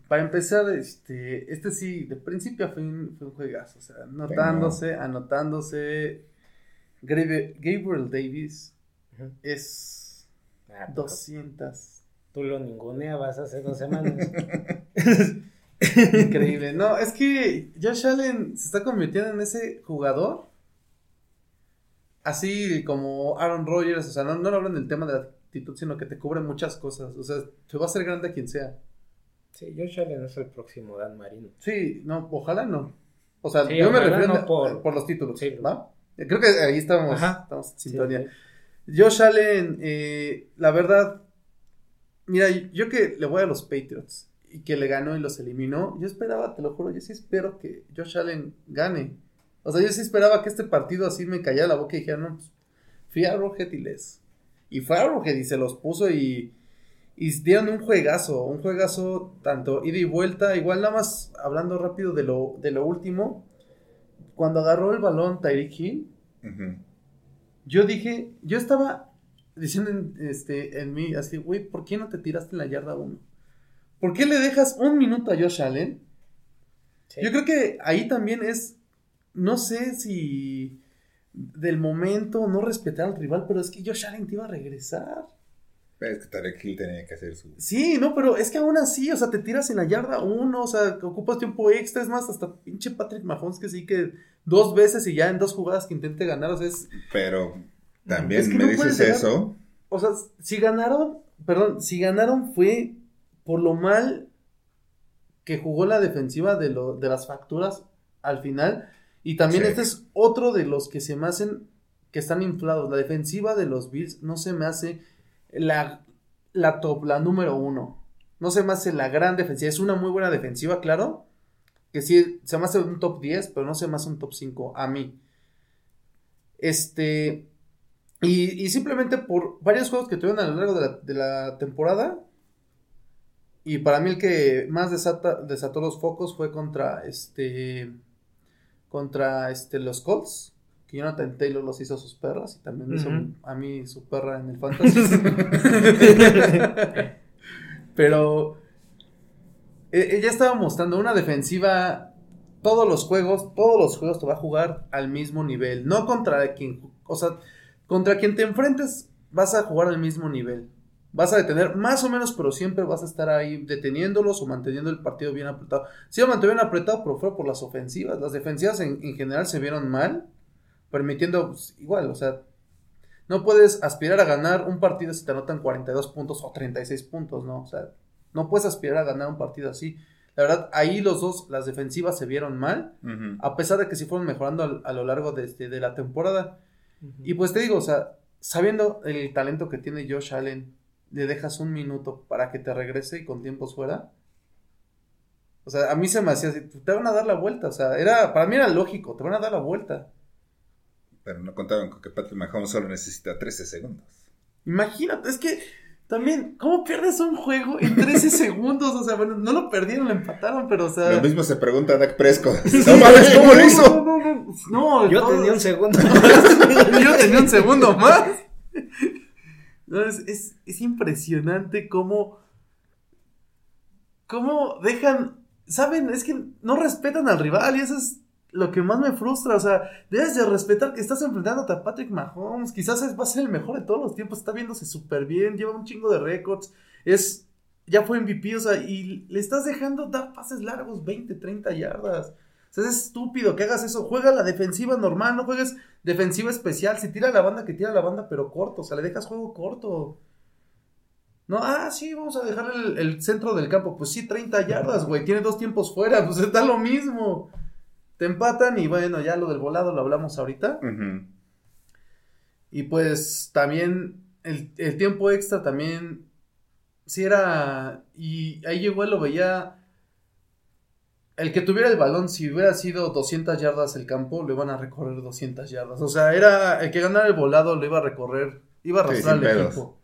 para empezar, este, este sí, de principio a fin fue un juegazo. O sea, anotándose, anotándose. Gabriel, Gabriel Es Ah, 200. Tú lo ninguneabas hace dos semanas. Increíble. No, es que Josh Allen se está convirtiendo en ese jugador. Así como Aaron Rodgers. O sea, no, no lo hablan del tema de la actitud, sino que te cubre muchas cosas. O sea, te va a hacer grande a quien sea. Sí, Josh Allen es el próximo Dan Marino. Sí, no, ojalá no. O sea, Sí, yo me refiero no por- por, los títulos, Sí. ¿va? Creo que ahí estamos, Ajá. estamos en sintonía. sí. Josh Allen, eh, la verdad, mira, yo que le voy a los Patriots y que le ganó y los eliminó, yo esperaba, te lo juro, yo sí espero que Josh Allen gane. O sea, yo sí esperaba que este partido así me callara la boca y dijera, no, pues, fui a Arrowhead y les... Y fue a Arrowhead y se los puso y, y dieron un juegazo, un juegazo tanto ida y vuelta, igual nada más hablando rápido de lo, de lo último, cuando agarró el balón Tyreek Hill, Ujú. Yo dije, yo estaba diciendo en, este, en mí, así, güey, ¿por qué no te tiraste en la yarda 1? ¿Por qué le dejas un minuto a Josh Allen? Sí. Yo creo que ahí también es, no sé si del momento no respetar al rival, pero es que Josh Allen te iba a regresar. Es que Tarek Hill tenía que hacer su. Sí, no, pero es que aún así, o sea, te tiras en la yarda 1, o sea, que ocupas tiempo extra, es más, hasta pinche Patrick Mahomes que sí que dos veces y ya en dos jugadas que intente ganar, o sea, es, Pero también Es que me no dices eso. O sea, si ganaron, perdón, si ganaron fue por lo mal que jugó la defensiva de, lo, de las facturas al final. Y también Sí. este es otro de los que se me hacen que están inflados. La defensiva de los Bills no se me hace la, la top, la número uno. No se me hace la gran defensiva. Es una muy buena defensiva, claro. Que sí, se me hace un top 10, pero no se me hace un top 5 a mí. Este. Y, y simplemente por varios juegos que tuvieron a lo largo de la, de la temporada. Y para mí el que más desata, desató los focos fue contra este. Contra este los Colts. Que Jonathan Taylor los hizo a sus perras. Y también hizo a mí su perra en el fantasy. Pero. eh, Ella estaba mostrando una defensiva. Todos los juegos, todos los juegos te va a jugar al mismo nivel. No contra quien. O sea, contra quien te enfrentes, vas a jugar al mismo nivel. Vas a detener más o menos, pero siempre vas a estar ahí deteniéndolos o manteniendo el partido bien apretado. Sí lo mantuvieron apretado, pero fue por las ofensivas. Las defensivas en, en general se vieron mal, permitiendo pues, igual, o sea, no puedes aspirar a ganar un partido si te anotan 42 puntos o 36 puntos, ¿no? O sea, no puedes aspirar a ganar un partido así. La verdad, ahí los dos, las defensivas se vieron mal, a pesar de que sí fueron mejorando a, lo largo de, este- de la temporada. Y pues te digo, o sea, sabiendo el talento que tiene Josh Allen, le dejas un minuto para que te regrese y con tiempos fuera. O sea, a mí se me hacía así, te van a dar la vuelta, o sea, era, para mí era lógico, te van a dar la vuelta. Pero no contaban con que Patrick Mahomes solo necesita 13 segundos. Imagínate, es que también, ¿cómo pierdes un juego en 13 segundos? O sea, bueno, no lo perdieron, lo empataron, pero o sea... Lo mismo se pregunta a Dak Prescott. No mames, ¿cómo lo hizo? No, no, no, no, Yo todo- tenía un segundo. Yo tenía un segundo más. No, es, es, es impresionante cómo. cómo dejan. Saben, es que no respetan al rival y eso es lo que más me frustra. O sea, debes de respetar que estás enfrentándote a Patrick Mahomes. Quizás va a ser el mejor de todos los tiempos. Está viéndose súper bien, lleva un chingo de récords. Es. Ya fue MVP, o sea, y le estás dejando dar pases largos, 20, 30 yardas. O sea, es estúpido que hagas eso. Juega la defensiva normal, no juegues defensiva especial. Si tira la banda, que tira la banda, pero corto. O sea, le dejas juego corto. No, ah, sí, vamos a dejar el, el centro del campo. Pues sí, 30 yardas, güey. Tiene dos tiempos fuera. Pues está lo mismo. Te empatan y bueno, ya lo del volado lo hablamos ahorita. Y pues también el, el tiempo extra también. Sí era. Y ahí llegó, lo veía. El que tuviera el balón, si hubiera sido 200 yardas el campo, le iban a recorrer 200 yardas. O sea, era el que ganara el volado, lo iba a recorrer, iba a arrastrar pedos. equipo.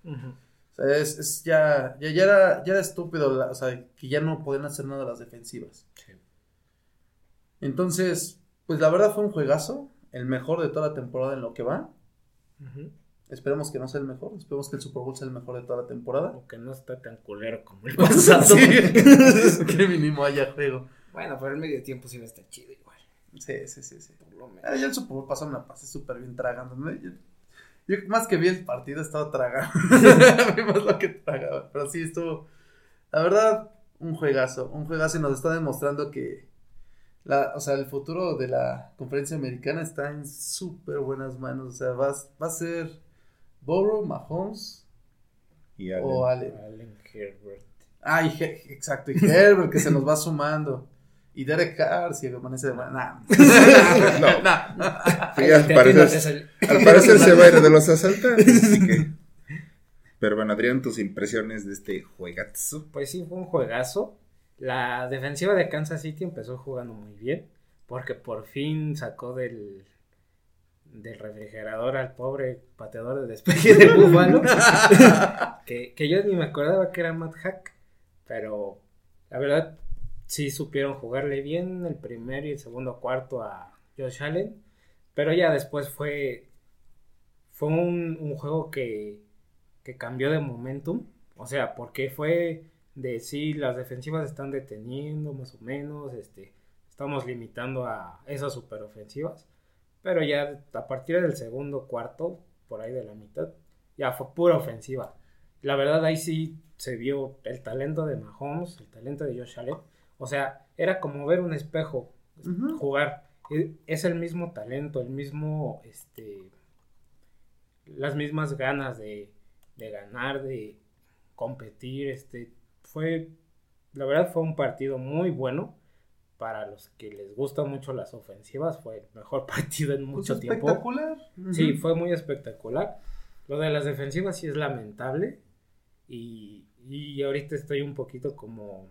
O sea, es, es ya, ya, ya era, ya era estúpido, la- o sea, que ya no podían hacer nada las defensivas. Entonces, pues la verdad fue un juegazo, el mejor de toda la temporada en lo que va. Esperemos que no sea el mejor, esperemos que el Super Bowl sea el mejor de toda la temporada. Aunque no está tan culero como el pasado. Sí, que mínimo haya juego. Bueno, pero el medio tiempo sí va a estar chido igual. Sí, sí, sí, sí. Por lo menos. Ah, yo el Super Bowl me la pasé súper bien tragando. ¿no? Yo, yo más que vi el partido estaba tragando. Vi más lo que tragaba. Pero sí estuvo. La verdad, un juegazo. Un juegazo y nos está demostrando que. La, o sea, el futuro de la conferencia americana está en súper buenas manos. O sea, va, va a ser Burrow, Mahomes Y Allen. o Allen. Allen Herbert. Ah, y He- exacto, y Herbert que se nos va sumando. Y Derek Carr, si amanece de buena. Nah. Nah. Sí, al parecer, al parecer se va a ir de los asaltantes. así que- Pero bueno, Adrián, tus impresiones de este juegazo. Pues sí, fue un juegazo. La defensiva de Kansas City empezó jugando muy bien. Porque por fin sacó del, del refrigerador al pobre pateador de despeje de Búfalo. que, que yo ni me acordaba que era Matt Hack. Pero la verdad, sí supieron jugarle bien el primer y el segundo cuarto a Josh Allen. Pero ya después fue. Fue un, un juego que, que cambió de momentum. O sea, porque fue de sí, las defensivas están deteniendo más o menos. Este, estamos limitando a esas superofensivas. Pero ya a partir del segundo cuarto, por ahí de la mitad, ya fue pura ofensiva. La verdad ahí sí se vio el talento de Mahomes, el talento de Josh Allen. O sea, era como ver un espejo jugar. E- Es el mismo talento, el mismo, este, las mismas ganas de, de ganar, de competir. Este, fue, la verdad fue un partido muy bueno. Para los que les gustan mucho las ofensivas, fue el mejor partido en Pues mucho tiempo. espectacular. Sí, fue muy espectacular. Lo de las defensivas sí es lamentable. Y, y ahorita estoy un poquito como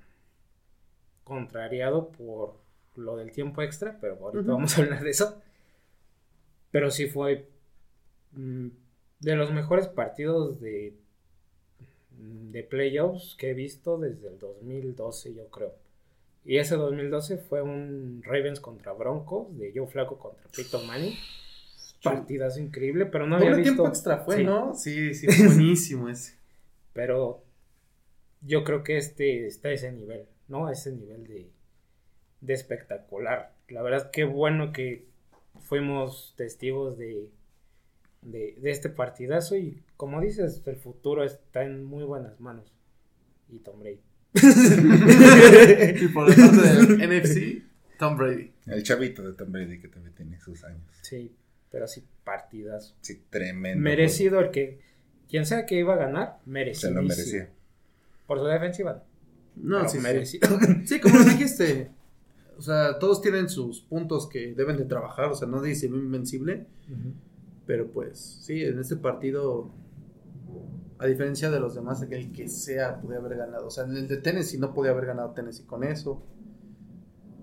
contrariado por lo del tiempo extra, pero ahorita vamos a hablar de eso. Pero sí fue mm, de los mejores partidos de, de playoffs que he visto desde el 2012, yo creo. Y ese 2012 fue un Ravens contra Broncos, de Joe Flaco contra Peyton Manning. Partidazo increíble, pero no había visto. tiempo extra fue, Sí, ¿no? Sí, sí, buenísimo ese. Pero yo creo que este está a ese nivel, ¿no? A ese nivel de, de espectacular. La verdad, qué bueno que fuimos testigos de, de, de este partidazo y como dices, el futuro está en muy buenas manos. Y Tom Brady. y por el parte del NFC, Tom Brady. El chavito de Tom Brady que también tiene sus años. Sí, pero sí, partidazo. Sí, tremendo. Merecido el que, quien sea que iba a ganar, merecido. Se lo merecía. Por su defensiva. No, pero sí, merecido. Sí, como dijiste. O sea, todos tienen sus puntos que deben de trabajar. O sea, nadie se ve invencible. Pero pues, sí, en este partido, a diferencia de los demás, el que sea podía haber ganado. O sea, en el de Tennessee no podía haber ganado Tennessee con eso.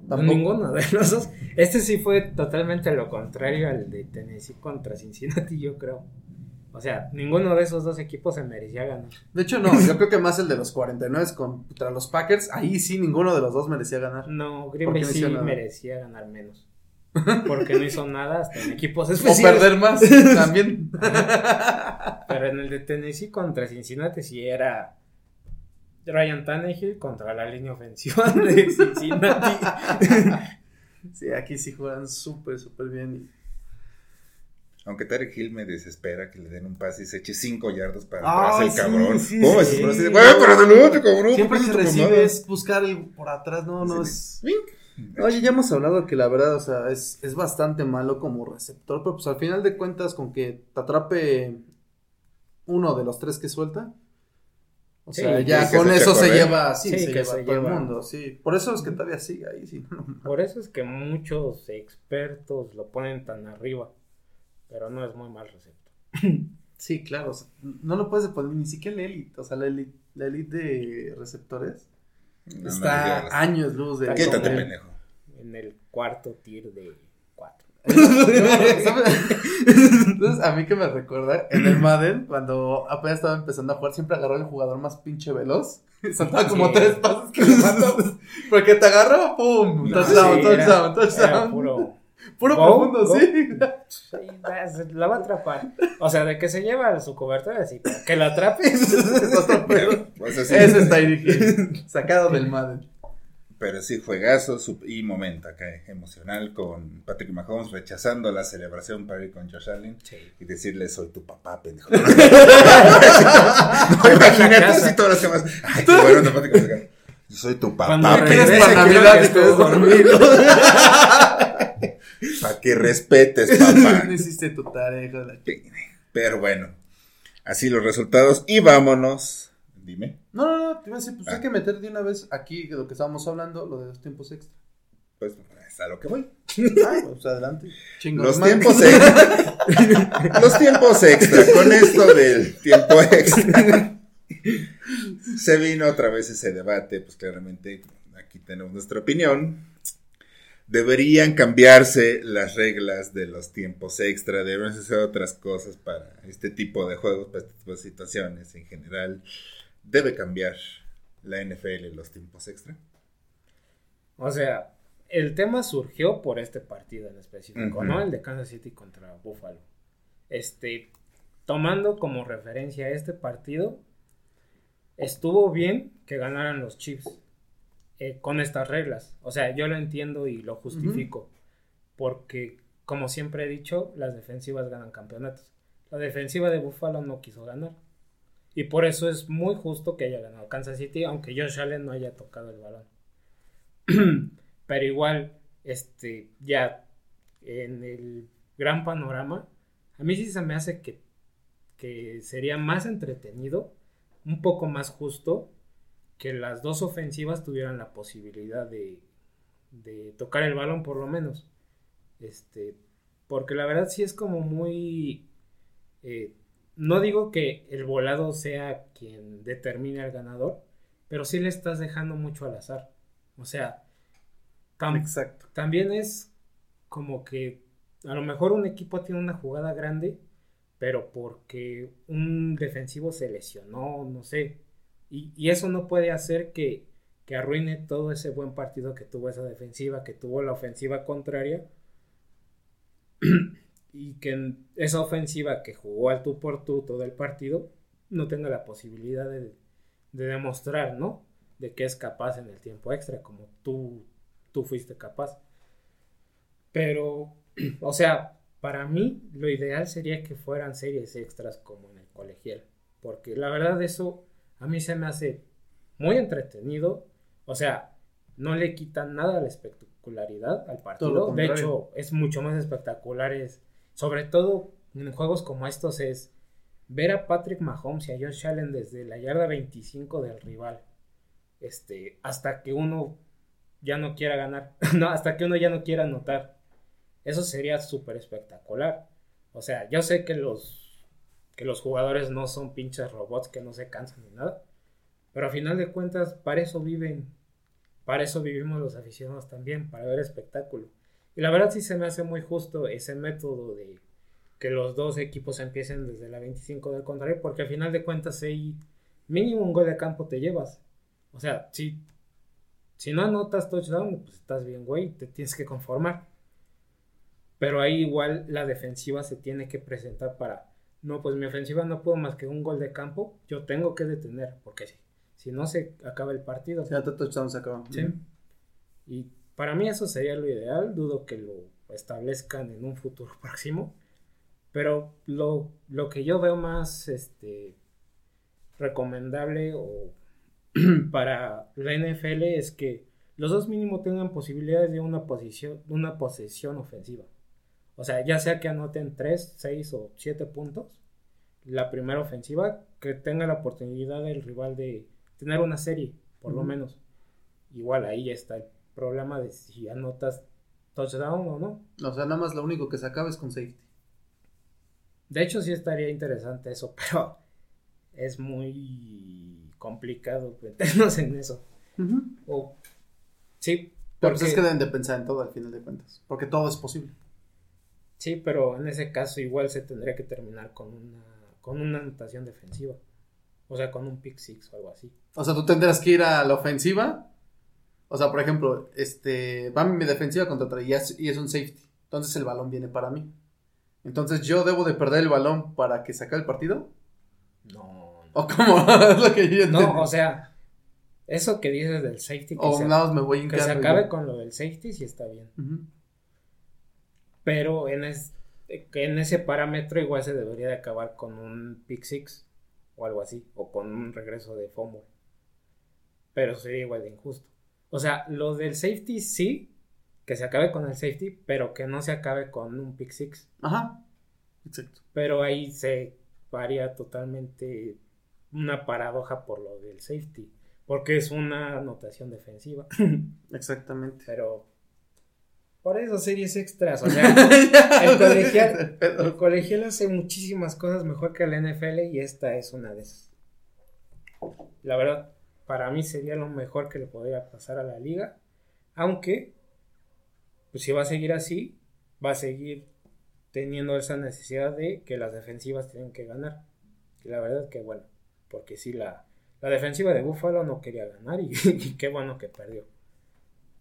Tampoco- Ninguno de los dos. Este sí fue totalmente lo contrario al de Tennessee contra Cincinnati, yo creo. O sea, ninguno de esos dos equipos se merecía ganar. De hecho, no, yo creo que más el de los 49 contra los Packers. Ahí sí, ninguno de los dos merecía ganar. No, Green Bay sí nada. merecía ganar menos. Porque no hizo nada hasta en equipos O especiales. perder más también. Pero en el de Tennessee contra Cincinnati sí era Ryan Tannehill contra la línea ofensiva de Cincinnati. Sí, aquí sí juegan súper, súper bien. Aunque Tarek Hill me desespera que le den un pase y se eche 5 yardas para Ay, atrás el sí, cabrón. sí, ¿Cómo sí. es? Pero de, nuevo, cabrón. Siempre ¿por que qué es tu mamada?" recibes buscar el por atrás, no, no es. Oye, ya hemos hablado que la verdad, o sea, es, es bastante malo como receptor, pero pues al final de cuentas, con que te atrape uno de los tres que suelta, o Sí, sea, ya con se eso se correr. lleva, sí, Sí, se que lleva se todo lleva. el mundo, sí. Por eso es que todavía sigue ahí, sí. no, Por eso es que muchos expertos lo ponen tan arriba. Pero no es muy mal receptor. Sí, claro, o sea, no lo puedes poner ni siquiera la elite, o sea, la elite, la elite de receptores No, está años luz de... Quítate, de- pendejo. En el cuarto tier de cuatro. Entonces, a mí que me recuerda, en el Madden, cuando apenas estaba empezando a jugar, siempre agarró el jugador más pinche veloz. Saltaba como Sí. tres pasos que le mató. Porque te agarró, ¡pum! No, touchdown, Sí, touchdown, era- touchdown. era puro. Puro Go, profundo, go. sí. Sí, la va a atrapar. O sea, de que se lleva su cobertura así, que la atrape. Otro pedo. Pues así. Ese es Tyreek Hill, sacado del Madden. Pero sí, juegazo y momento acá emocional con Patrick Mahomes rechazando la celebración para ir con Josh Allen Sí. y decirle soy tu papá, pendejo. no, imagínate así todas las demás. Ay, qué bueno, no, Patrick, Yo soy tu Cuando papá, regrese, pendejo. para Navidad que y te dormido. Para que respetes, papá. No hiciste tu tarea, la Pero bueno, así los resultados y vámonos. Dime. No, no, no, te iba a decir, pues Ah. hay que meter de una vez aquí lo que estábamos hablando, lo de los tiempos extra. Pues es a lo que voy. Ah, pues adelante. Los tiempos extra. Los tiempos extra. Con esto del tiempo extra. Se vino otra vez ese debate. Pues claramente aquí tenemos nuestra opinión. Deberían cambiarse las reglas de los tiempos extra. Deberían hacer otras cosas para este tipo de juegos, para este tipo de situaciones en general. Debe cambiar la NFL los tiempos extra. O sea, el tema surgió por este partido en específico. ¿no? El de Kansas City contra Buffalo. Este, tomando como referencia este partido, estuvo bien que ganaran los Chiefs eh, con estas reglas. O sea, yo lo entiendo y lo justifico. Porque, como siempre he dicho, las defensivas ganan campeonatos. La defensiva de Buffalo no quiso ganar. Y por eso es muy justo que haya ganado Kansas City, aunque Josh Allen no haya tocado el balón. Pero igual, este, ya en el gran panorama, a mí sí se me hace que, que sería más entretenido, un poco más justo, que las dos ofensivas tuvieran la posibilidad de, de tocar el balón por lo menos. Este, porque la verdad sí es como muy... eh, no digo que el volado sea quien determine al ganador, pero sí le estás dejando mucho al azar. O sea, tam- Exacto. también es como que a lo mejor un equipo tiene una jugada grande, pero porque un defensivo se lesionó, no sé. Y, eso no puede hacer que, que arruine todo ese buen partido que tuvo esa defensiva, que tuvo la ofensiva contraria. y que esa ofensiva que jugó al tú por tú todo el partido no tenga la posibilidad de, de demostrar, ¿no? De que es capaz en el tiempo extra, como tú, tú fuiste capaz. Pero, o sea, para mí lo ideal sería que fueran series extras como en el colegial, porque la verdad eso a mí se me hace muy entretenido, o sea, no le quitan nada la espectacularidad al partido, de hecho es mucho más espectacular, es, sobre todo en juegos como estos es ver a Patrick Mahomes y a Josh Allen desde la yarda 25 del rival, este, hasta que uno ya no quiera ganar, no, hasta que uno ya no quiera anotar. Eso sería súper espectacular. O sea, yo sé que los, que los jugadores no son pinches robots que no se cansan ni nada. Pero a final de cuentas, para eso viven. Para eso vivimos los aficionados también, para ver espectáculo. Y la verdad sí se me hace muy justo ese método de que los dos equipos empiecen desde la 25 del contrario, porque al final de cuentas ahí mínimo un gol de campo te llevas. O sea, si, si no anotas touchdown, pues estás bien, güey, te tienes que conformar. Pero ahí igual la defensiva se tiene que presentar para, no, pues mi ofensiva no puedo más que un gol de campo, yo tengo que detener, porque si, si no se acaba el partido. Si touchdown se acaba. Sí. Y para mí eso sería lo ideal, dudo que lo establezcan en un futuro próximo, pero lo, lo que yo veo más este, recomendable o para la NFL es que los dos mínimo tengan posibilidades de una posición, de una posesión ofensiva. O sea, ya sea que anoten 3, 6 o 7 puntos, la primera ofensiva, que tenga la oportunidad del rival de tener una serie, por lo menos. Igual ahí está el problema de si anotas touchdown o no. O sea, nada más lo único que se acaba es con safety. De hecho, sí estaría interesante eso, pero es muy complicado meternos en eso. O, sí. Pero pues es que deben de pensar en todo al final de cuentas, porque todo es posible. Sí, pero en ese caso igual se tendría que terminar con una, con una anotación defensiva. O sea, con un pick six o algo así. O sea, tú tendrás que ir a la ofensiva. O sea, por ejemplo, este, va mi defensiva contra otra y es, y es un safety. Entonces el balón viene para mí. Entonces yo debo de perder el balón para que saque el partido. No. ¿O cómo? es lo que yo No, o sea, eso que dices del safety. Que o más me voy Que se acabe con lo del safety sí está bien pero en, en ese parámetro igual se debería de acabar con un pick six o algo así, o con un regreso de fumble. Pero sería igual de injusto. O sea, lo del safety sí, que se acabe con el safety, pero que no se acabe con un pick six. Ajá, exacto. Pero ahí se varía totalmente una paradoja por lo del safety, porque es una anotación defensiva. Exactamente. Pero por eso series extras, o sea, el, colegial, el colegial hace muchísimas cosas mejor que la NFL y esta es una de esas. La verdad, para mí sería lo mejor que le podría pasar a la liga, aunque, pues si va a seguir así, va a seguir teniendo esa necesidad de que las defensivas tienen que ganar. Y la verdad que bueno, porque si la, la defensiva de Buffalo no quería ganar y, y qué bueno que perdió.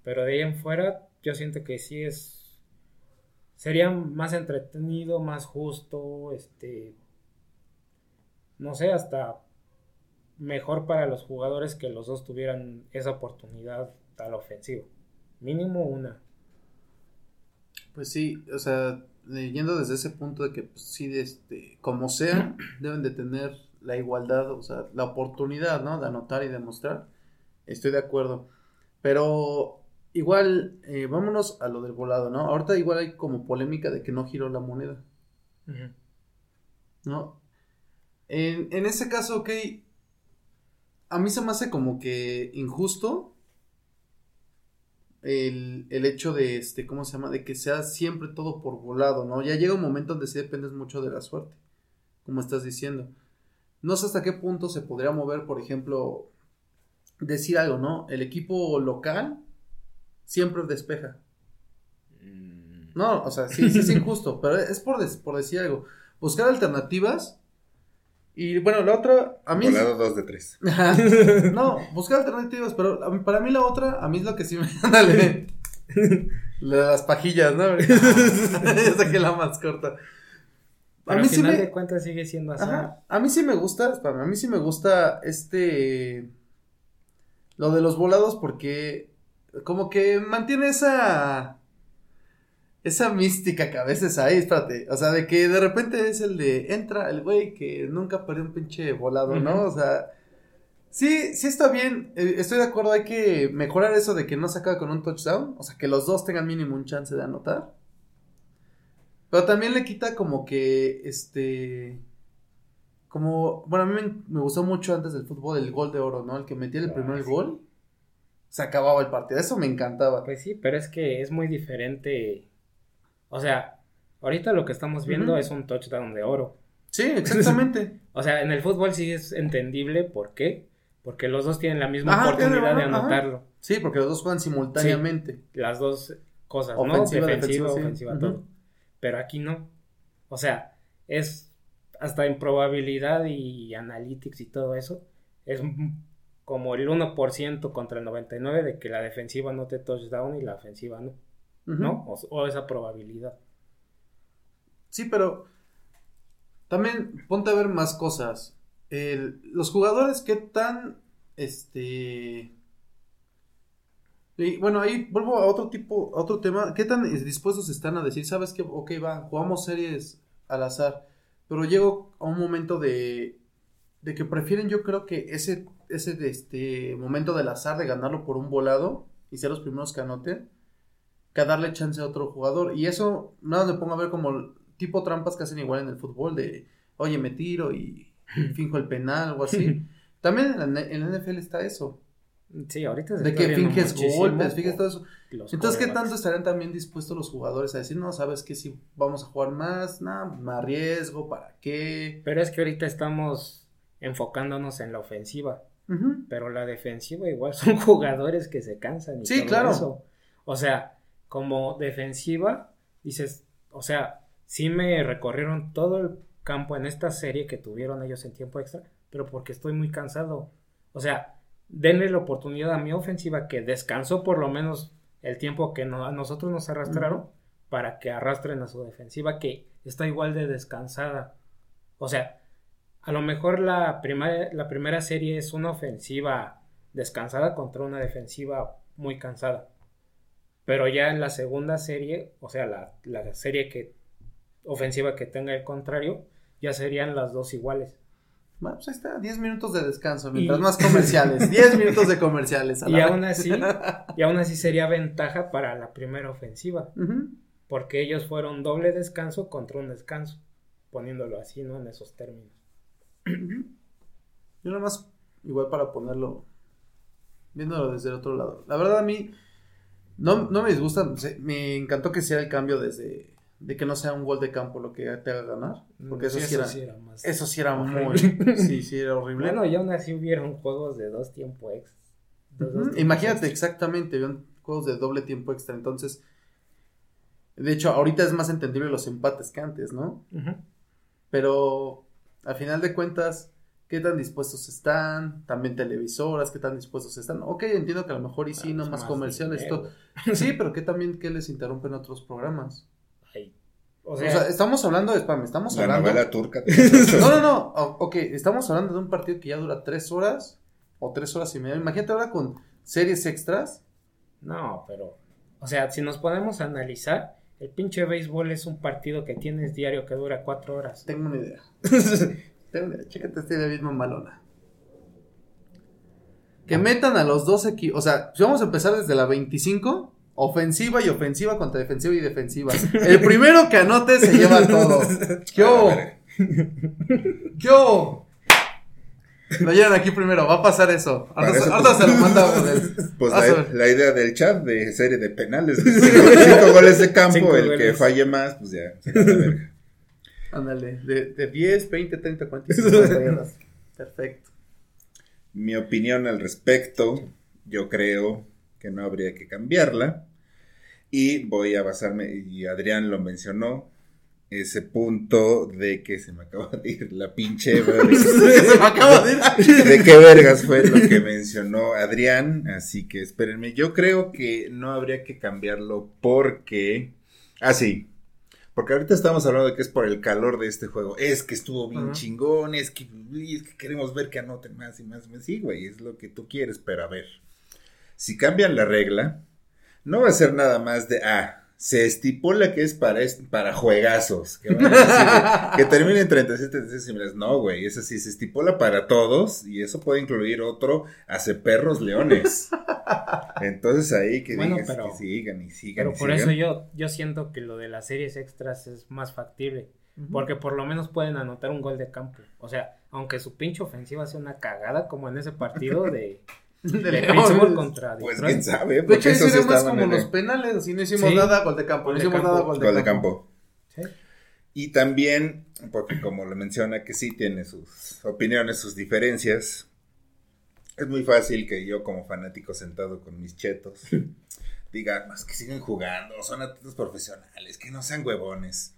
Pero de ahí en fuera, yo siento que sí es sería más entretenido, más justo, este no sé, hasta mejor para los jugadores que los dos tuvieran esa oportunidad al ofensivo. Mínimo una. Pues sí, o sea, yendo desde ese punto de que pues, sí, este, como sea, deben de tener la igualdad, o sea, la oportunidad, ¿no? De anotar y demostrar. Estoy de acuerdo. Pero Igual, eh, vámonos a lo del volado, ¿no? Ahorita igual hay como polémica de que no giró la moneda. ¿No? En, en ese caso, ok, a mí se me hace como que injusto el, el, hecho de, este, ¿cómo se llama? De que sea siempre todo por volado, ¿no? Ya llega un momento donde sí dependes mucho de la suerte, como estás diciendo. No sé hasta qué punto se podría mover, por ejemplo, decir algo, ¿no? El equipo local siempre despeja. Mm. No, o sea, sí, sí es injusto, pero es por, por decir algo. buscar alternativas. Y bueno, la otra, a mí... Volado 2 de 3. no, buscar alternativas, pero a mí- para mí la otra, a mí es lo que sí me... De las pajillas, ¿no? ya saqué la más corta. A Pero mí al sí me... de cuentas sigue siendo azar. Ajá. A mí sí me gusta, espérame, a mí sí me gusta este lo de los volados porque como que mantiene esa esa mística que a veces hay, espérate, o sea, de que de repente es el de entra el güey que nunca perdió un pinche volado, ¿no? O sea, sí, sí está bien, eh, estoy de acuerdo, hay que mejorar eso de que no se acabe con un touchdown, o sea, que los dos tengan mínimo un chance de anotar. Pero también le quita como que, este, como, bueno, a mí me, me gustó mucho antes del fútbol el gol de oro, ¿no? El que metía el Ah, primer sí. gol, se acababa el partido, eso me encantaba. Pues sí, pero es que es muy diferente. O sea, ahorita lo que estamos viendo es un touchdown de oro. Sí, exactamente. O sea, en el fútbol sí es entendible por qué. Porque los dos tienen la misma Ajá, oportunidad de ajá. anotarlo. sí, porque los dos juegan simultáneamente. Las dos cosas, Ofensiva, ¿no? Defensiva, sí. ofensiva, todo. Pero aquí no. O sea, es hasta en probabilidad y analytics y todo eso. Es como el 1% contra el 99% de que la defensiva no te touchdown y la ofensiva no. ¿no? O, o esa probabilidad. Sí, pero también ponte a ver más cosas. El- los jugadores, ¿qué tan, este... y, bueno, ahí vuelvo a otro tipo, a otro tema. ¿Qué tan dispuestos están a decir, sabes que, ok, va, jugamos series al azar, pero llego a un momento de, de que prefieren, yo creo que ese, ese, de este, momento del azar de ganarlo por un volado y ser los primeros que anoten, que a darle chance a otro jugador. Y eso, nada, me pongo a ver como tipo trampas que hacen igual en el fútbol, de, oye, me tiro y finjo el penal o así. También en la, en la NFL está eso, Sí, ahorita se de que finges golpes, finges todo eso. Entonces, ¿qué tanto estarán también dispuestos los jugadores a decir, no, sabes que si vamos a jugar más, nada, me arriesgo, ¿para qué? Pero es que ahorita estamos enfocándonos en la ofensiva. Pero la defensiva igual son jugadores que se cansan y Sí, todo claro. eso. O sea, como defensiva, dices, o sea, sí me recorrieron todo el campo en esta serie que tuvieron ellos en tiempo extra, pero porque estoy muy cansado. O sea, denle la oportunidad a mi ofensiva que descansó por lo menos el tiempo que no- a nosotros nos arrastraron para que arrastren a su defensiva que está igual de descansada. O sea, a lo mejor la primera, la primera serie es una ofensiva descansada contra una defensiva muy cansada. Pero ya en la segunda serie, o sea, la, la serie que ofensiva que tenga el contrario, ya serían las dos iguales. Bueno, pues ahí está, 10 minutos de descanso, mientras Y- más comerciales, 10 minutos de comerciales. a Y aún así, y aún así sería ventaja para la primera ofensiva, porque ellos fueron doble descanso contra un descanso, poniéndolo así, ¿no? En esos términos. Yo nada más, igual para ponerlo, viéndolo desde el otro lado. La verdad a mí no, no me disgusta, me encantó que sea el cambio desde de que no sea un gol de campo lo que te haga ganar, porque eso, Sí, era, sí era más. eso sí era muy, sí, sí era horrible. Bueno, y aún así hubieron juegos de dos tiempos ex. de dos Ujú, tiempos Imagínate extra. exactamente, habían juegos de doble tiempo extra, entonces, de hecho, ahorita es más entendible los empates que antes, ¿no? Pero al final de cuentas, ¿qué tan dispuestos están? También televisoras, ¿qué tan dispuestos están? Ok, entiendo que a lo mejor y sí, Ah, no pues más más comerciales, dinero. todo. Sí, pero ¿qué también que les interrumpen otros programas? Ay, O O sea, estamos hablando de spam, estamos La hablando... novela turca. No, no, no, o- ok, estamos hablando de un partido que ya dura tres horas o tres horas y media. Imagínate ahora con series extras. no, pero, o sea, si nos podemos analizar, el pinche béisbol es un partido que tienes diario que dura cuatro horas. Tengo una idea. Tengo una idea. Chécate esta idea bien mamalona. Que metan a los dos equipos. O sea, si vamos a empezar desde la 25, ofensiva y ofensiva contra defensiva y defensiva. El primero que anote se lleva todo. ¿Qué hubo? Lo llevan aquí primero, va a pasar eso. Pues- se lo manda a Odell. Pues Vas a la, idea del chat de serie de penales. de Cinco, cinco goles de campo, Cinco el que falle más, pues ya. se gana verga. Ándale, de, de 10, 20, 30, 40, 50 yardas. Perfecto. Mi opinión al respecto, yo creo que no habría que cambiarla. Y voy a basarme, y Adrián lo mencionó, ese punto de que se me acaba de ir la pinche se me acaba de ir. de qué vergas fue lo que mencionó Adrián, así que espérenme, yo creo que no habría que cambiarlo porque ah sí, porque ahorita estamos hablando de que es por el calor de este juego, es que estuvo bien chingón, es que, es que queremos ver que anoten más y más, sí, güey, es lo que tú quieres, pero a ver, si cambian la regla, no va a ser nada más de, ah, se estipula que es para, para juegazos, que, van a decir, que termine en 37 36 similares. No, güey, eso sí, se estipula para todos y eso puede incluir otro hace perros leones. Entonces ahí que Bueno, digas pero- que sigan y sigan Pero y por sigan. eso yo, yo siento que lo de las series extras es más factible. Porque por lo menos pueden anotar un gol de campo. O sea, aunque su pinche ofensiva sea una cagada, como en ese partido de, De de. Pittsburgh contra Pues Detroit. quién sabe, De porque hecho, hicieron más como en los el penales, así no hicimos Sí. nada, gol de campo, no hicimos campo. nada, gol de, gol de campo. campo. Sí. Y también, porque como lo menciona, que sí tiene sus opiniones, sus diferencias. Es muy fácil que yo, como fanático sentado con mis chetos, diga, más que siguen jugando, son atletas profesionales, que no sean huevones.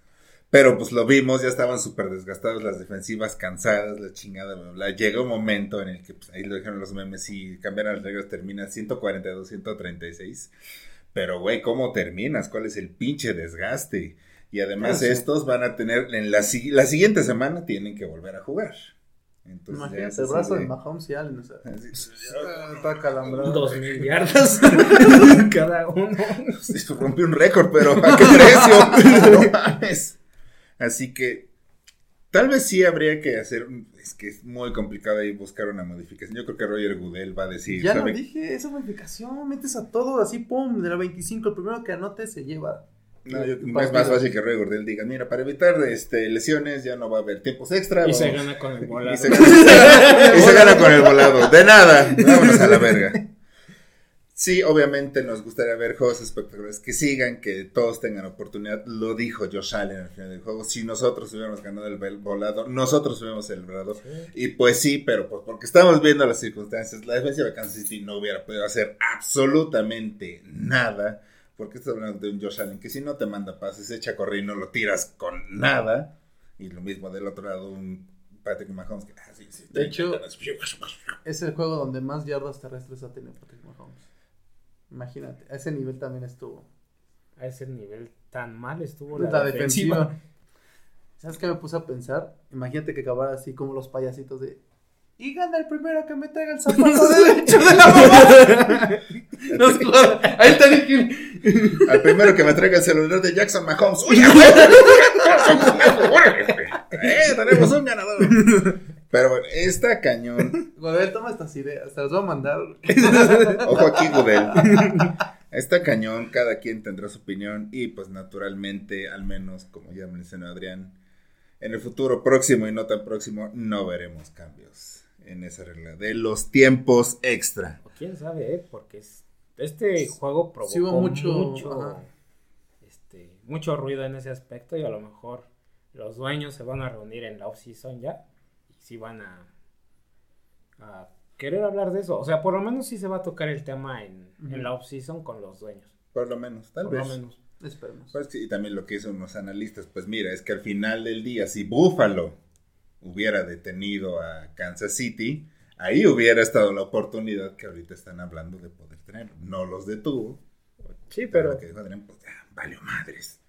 Pero pues lo vimos, ya estaban súper desgastados, las defensivas cansadas, la chingada, bla. Llega un momento en el que, pues ahí lo dijeron los memes, si cambian las reglas termina 142, 136. Pero, güey, ¿cómo terminas? ¿Cuál es el pinche desgaste? Y además Ah, sí. estos van a tener, en la, la siguiente semana tienen que volver a jugar. Entonces, Imagínate el brazo de- Mahomes y Allen, o sea, así- ah, está calambrado. Dos mil yardas cada uno. Sí, rompió un récord, pero ¿a qué precio? no mames. Así que tal vez sí habría que hacer, es que es muy complicado ahí buscar una modificación. Yo creo que Roger Goodell va a decir, Ya lo ¿sabe? dije, esa modificación, metes a todo así, pum, de la 25, el primero que anote se lleva. No, yo- es más fácil que Roger Goodell diga, mira, para evitar este, lesiones ya no va a haber tiempos extra. Y se gana con el y volado. se gana, y se gana con el volado. De nada, vámonos a la verga. Sí, obviamente nos gustaría ver juegos espectaculares que sigan, que todos tengan oportunidad. Lo dijo Josh Allen al final del juego. Si nosotros hubiéramos ganado el volado, nosotros hubiéramos celebrado. Sí. Y pues sí, pero pues porque estamos viendo las circunstancias, la defensiva de Kansas City no hubiera podido hacer absolutamente nada. Porque estás hablando de un Josh Allen que si no te manda pases, echa a correr y no lo tiras con nada. Y lo mismo del otro lado, un Patrick Mahomes que, ah, sí, sí, De hecho, 30. Es el juego donde más yardas terrestres ha tenido Patrick. Imagínate, a ese nivel también estuvo. A ese nivel tan mal estuvo La, la, defensiva. defensiva. ¿Sabes qué me puse a pensar? Imagínate que acabara así como los payasitos de. Y gana el primero que me traiga el zapato derecho de la mamá. Jodan. Ahí está Nicky. Al primero que me traiga el celular de Jackson Mahomes. ¡Uy, ¡Eh, tenemos un ganador! Pero bueno, está cañón. Godel, toma estas ideas. Te las voy a mandar. Ojo aquí, Gudel. Está cañón, cada quien tendrá su opinión y pues naturalmente, al menos como ya mencionó Adrián, en el futuro próximo y no tan próximo no veremos cambios en esa regla de los tiempos extra. O quién sabe, ¿eh? Porque es- este juego provocó Sí mucho- mucho, este, mucho ruido en ese aspecto y a lo mejor los dueños se van a reunir en la off-season ya sí van a, a querer hablar de eso. O sea, por lo menos sí se va a tocar el tema en, la off-season con los dueños. Por lo menos, tal por vez. lo menos. Esperemos. Pues, y también lo que dicen unos analistas, pues mira, es que al final del día, si Buffalo hubiera detenido a Kansas City, ahí hubiera estado la oportunidad que ahorita están hablando de poder tener. No los detuvo. Sí, Pero pero, que dijo Adrián, pues ya, valió madres.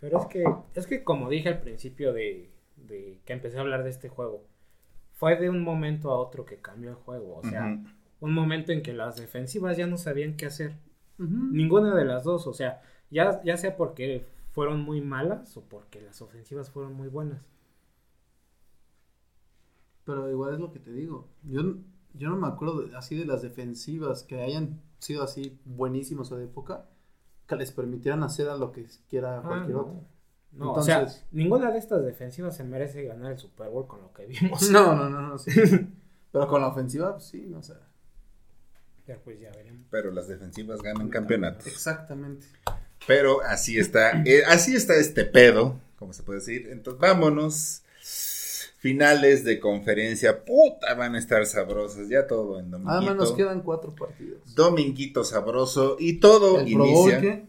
pero es que es que como dije al principio de, de que empecé a hablar de este juego, fue de un momento a otro que cambió el juego. O sea, un momento en que las defensivas ya no sabían qué hacer. Ninguna de las dos, o sea, ya, ya sea porque fueron muy malas o porque las ofensivas fueron muy buenas. Pero igual es lo que te digo. Yo, yo no me acuerdo de- así de las defensivas que hayan sido así buenísimas o de época que les permitieran hacer a lo que quiera Ah, cualquier no. otro. No, o sea, Entonces- ninguna de estas defensivas se merece ganar el Super Bowl con lo que vimos. No, no, no, no, sí. Pero con la ofensiva, pues, sí, no sé. Pero pues ya veremos. Pero las defensivas ganan campeonatos. Exactamente. Pero así está, eh, así está este pedo, como se puede decir. Entonces, vámonos. Finales de conferencia, puta, van a estar sabrosas. Ya todo en dominguito. Además nos quedan cuatro partidos. Dominguito sabroso y todo El Pro Bowl, inicia.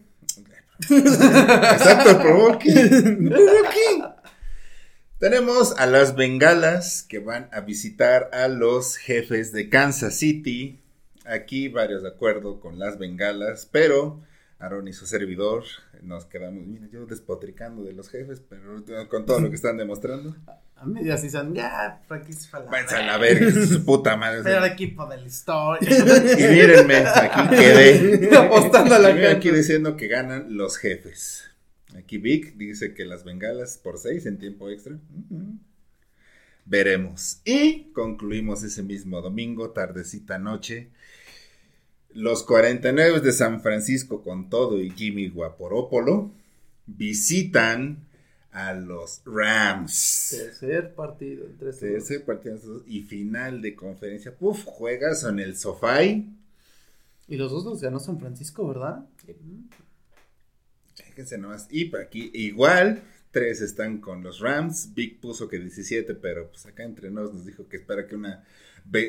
Exacto, el Pro Bowl. ¿qué? ¿El Pro Bowl qué? Tenemos a las bengalas que van a visitar a los jefes de Kansas City. Aquí varios de acuerdo con las bengalas, pero Aaron y su servidor nos quedamos, mira, yo despotricando de los jefes, pero con todo lo que están demostrando. A mí así son, ya, para Váyanse a la verga, su puta madre. Peor equipo de la historia. Y mírenme, aquí quedé. Apostando a la gente. Aquí diciendo que ganan los jefes. Aquí Vic dice que las bengalas por 6 en tiempo extra. Veremos. Y concluimos ese mismo domingo, tardecita noche. Los 49 de San Francisco con todo y Jimmy Guaporópolo visitan a los Rams. Tercer partido entre. Tercer partido y final de conferencia. Puf, juegas en el sofá. Y los dos los ganó San Francisco, ¿verdad? Fíjense nomás. Y por aquí, igual, tres están con los Rams. Big puso que 17, pero pues acá entre nos nos dijo que espera que una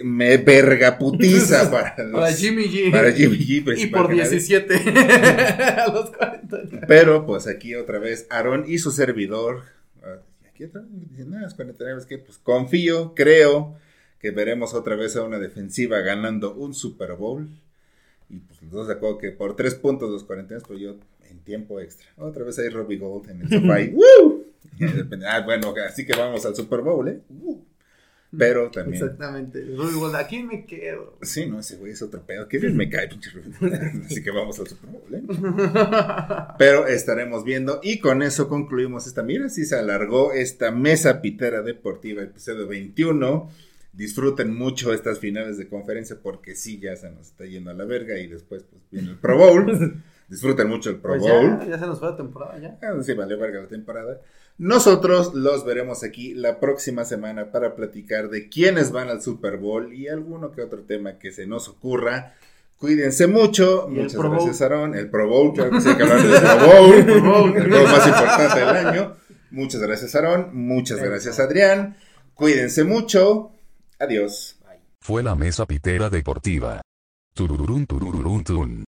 me verga putiza para, los- Para Jimmy G. para Jimmy G. Y por que nadie. 17. a los 40. Pero pues aquí otra vez Aaron y su servidor. ah, Aquí otra vez "No, es 49, es que pues confío, creo que veremos otra vez a una defensiva ganando un Super Bowl. Y pues los dos de acuerdo que por tres puntos los 49, pero yo en tiempo extra. Otra vez hay Robbie Gold en el sofá Ah, bueno, así que vamos al Super Bowl, ¿eh? Pero también. Exactamente. Gold, aquí me quedo. Sí, no, ese güey es otro pedo. Que bien me cae, pinche. Así que vamos al Super Bowl, ¿eh? Pero estaremos viendo. Y con eso concluimos esta. Mira, si se alargó esta mesa pitera deportiva, episodio 21. Disfruten mucho estas finales de conferencia porque sí, ya se nos está yendo a la verga. Y después, pues viene el Pro Bowl. Disfruten mucho el Pro Pues Bowl. ya, ya se nos fue la temporada ya. Ah, Sí, vale verga la temporada. Nosotros los veremos aquí la próxima semana para platicar de quiénes van al Super Bowl y alguno que otro tema que se nos ocurra. Cuídense mucho. Muchas Pro gracias, Aaron. El Pro Bowl, claro que sí hay que hablar del Pro Bowl. Pro Bowl. el juego más importante del año. Muchas gracias, Aaron. Muchas gracias, Adrián. Cuídense mucho. Adiós. Fue la mesa pitera deportiva. Turururún turururún tun.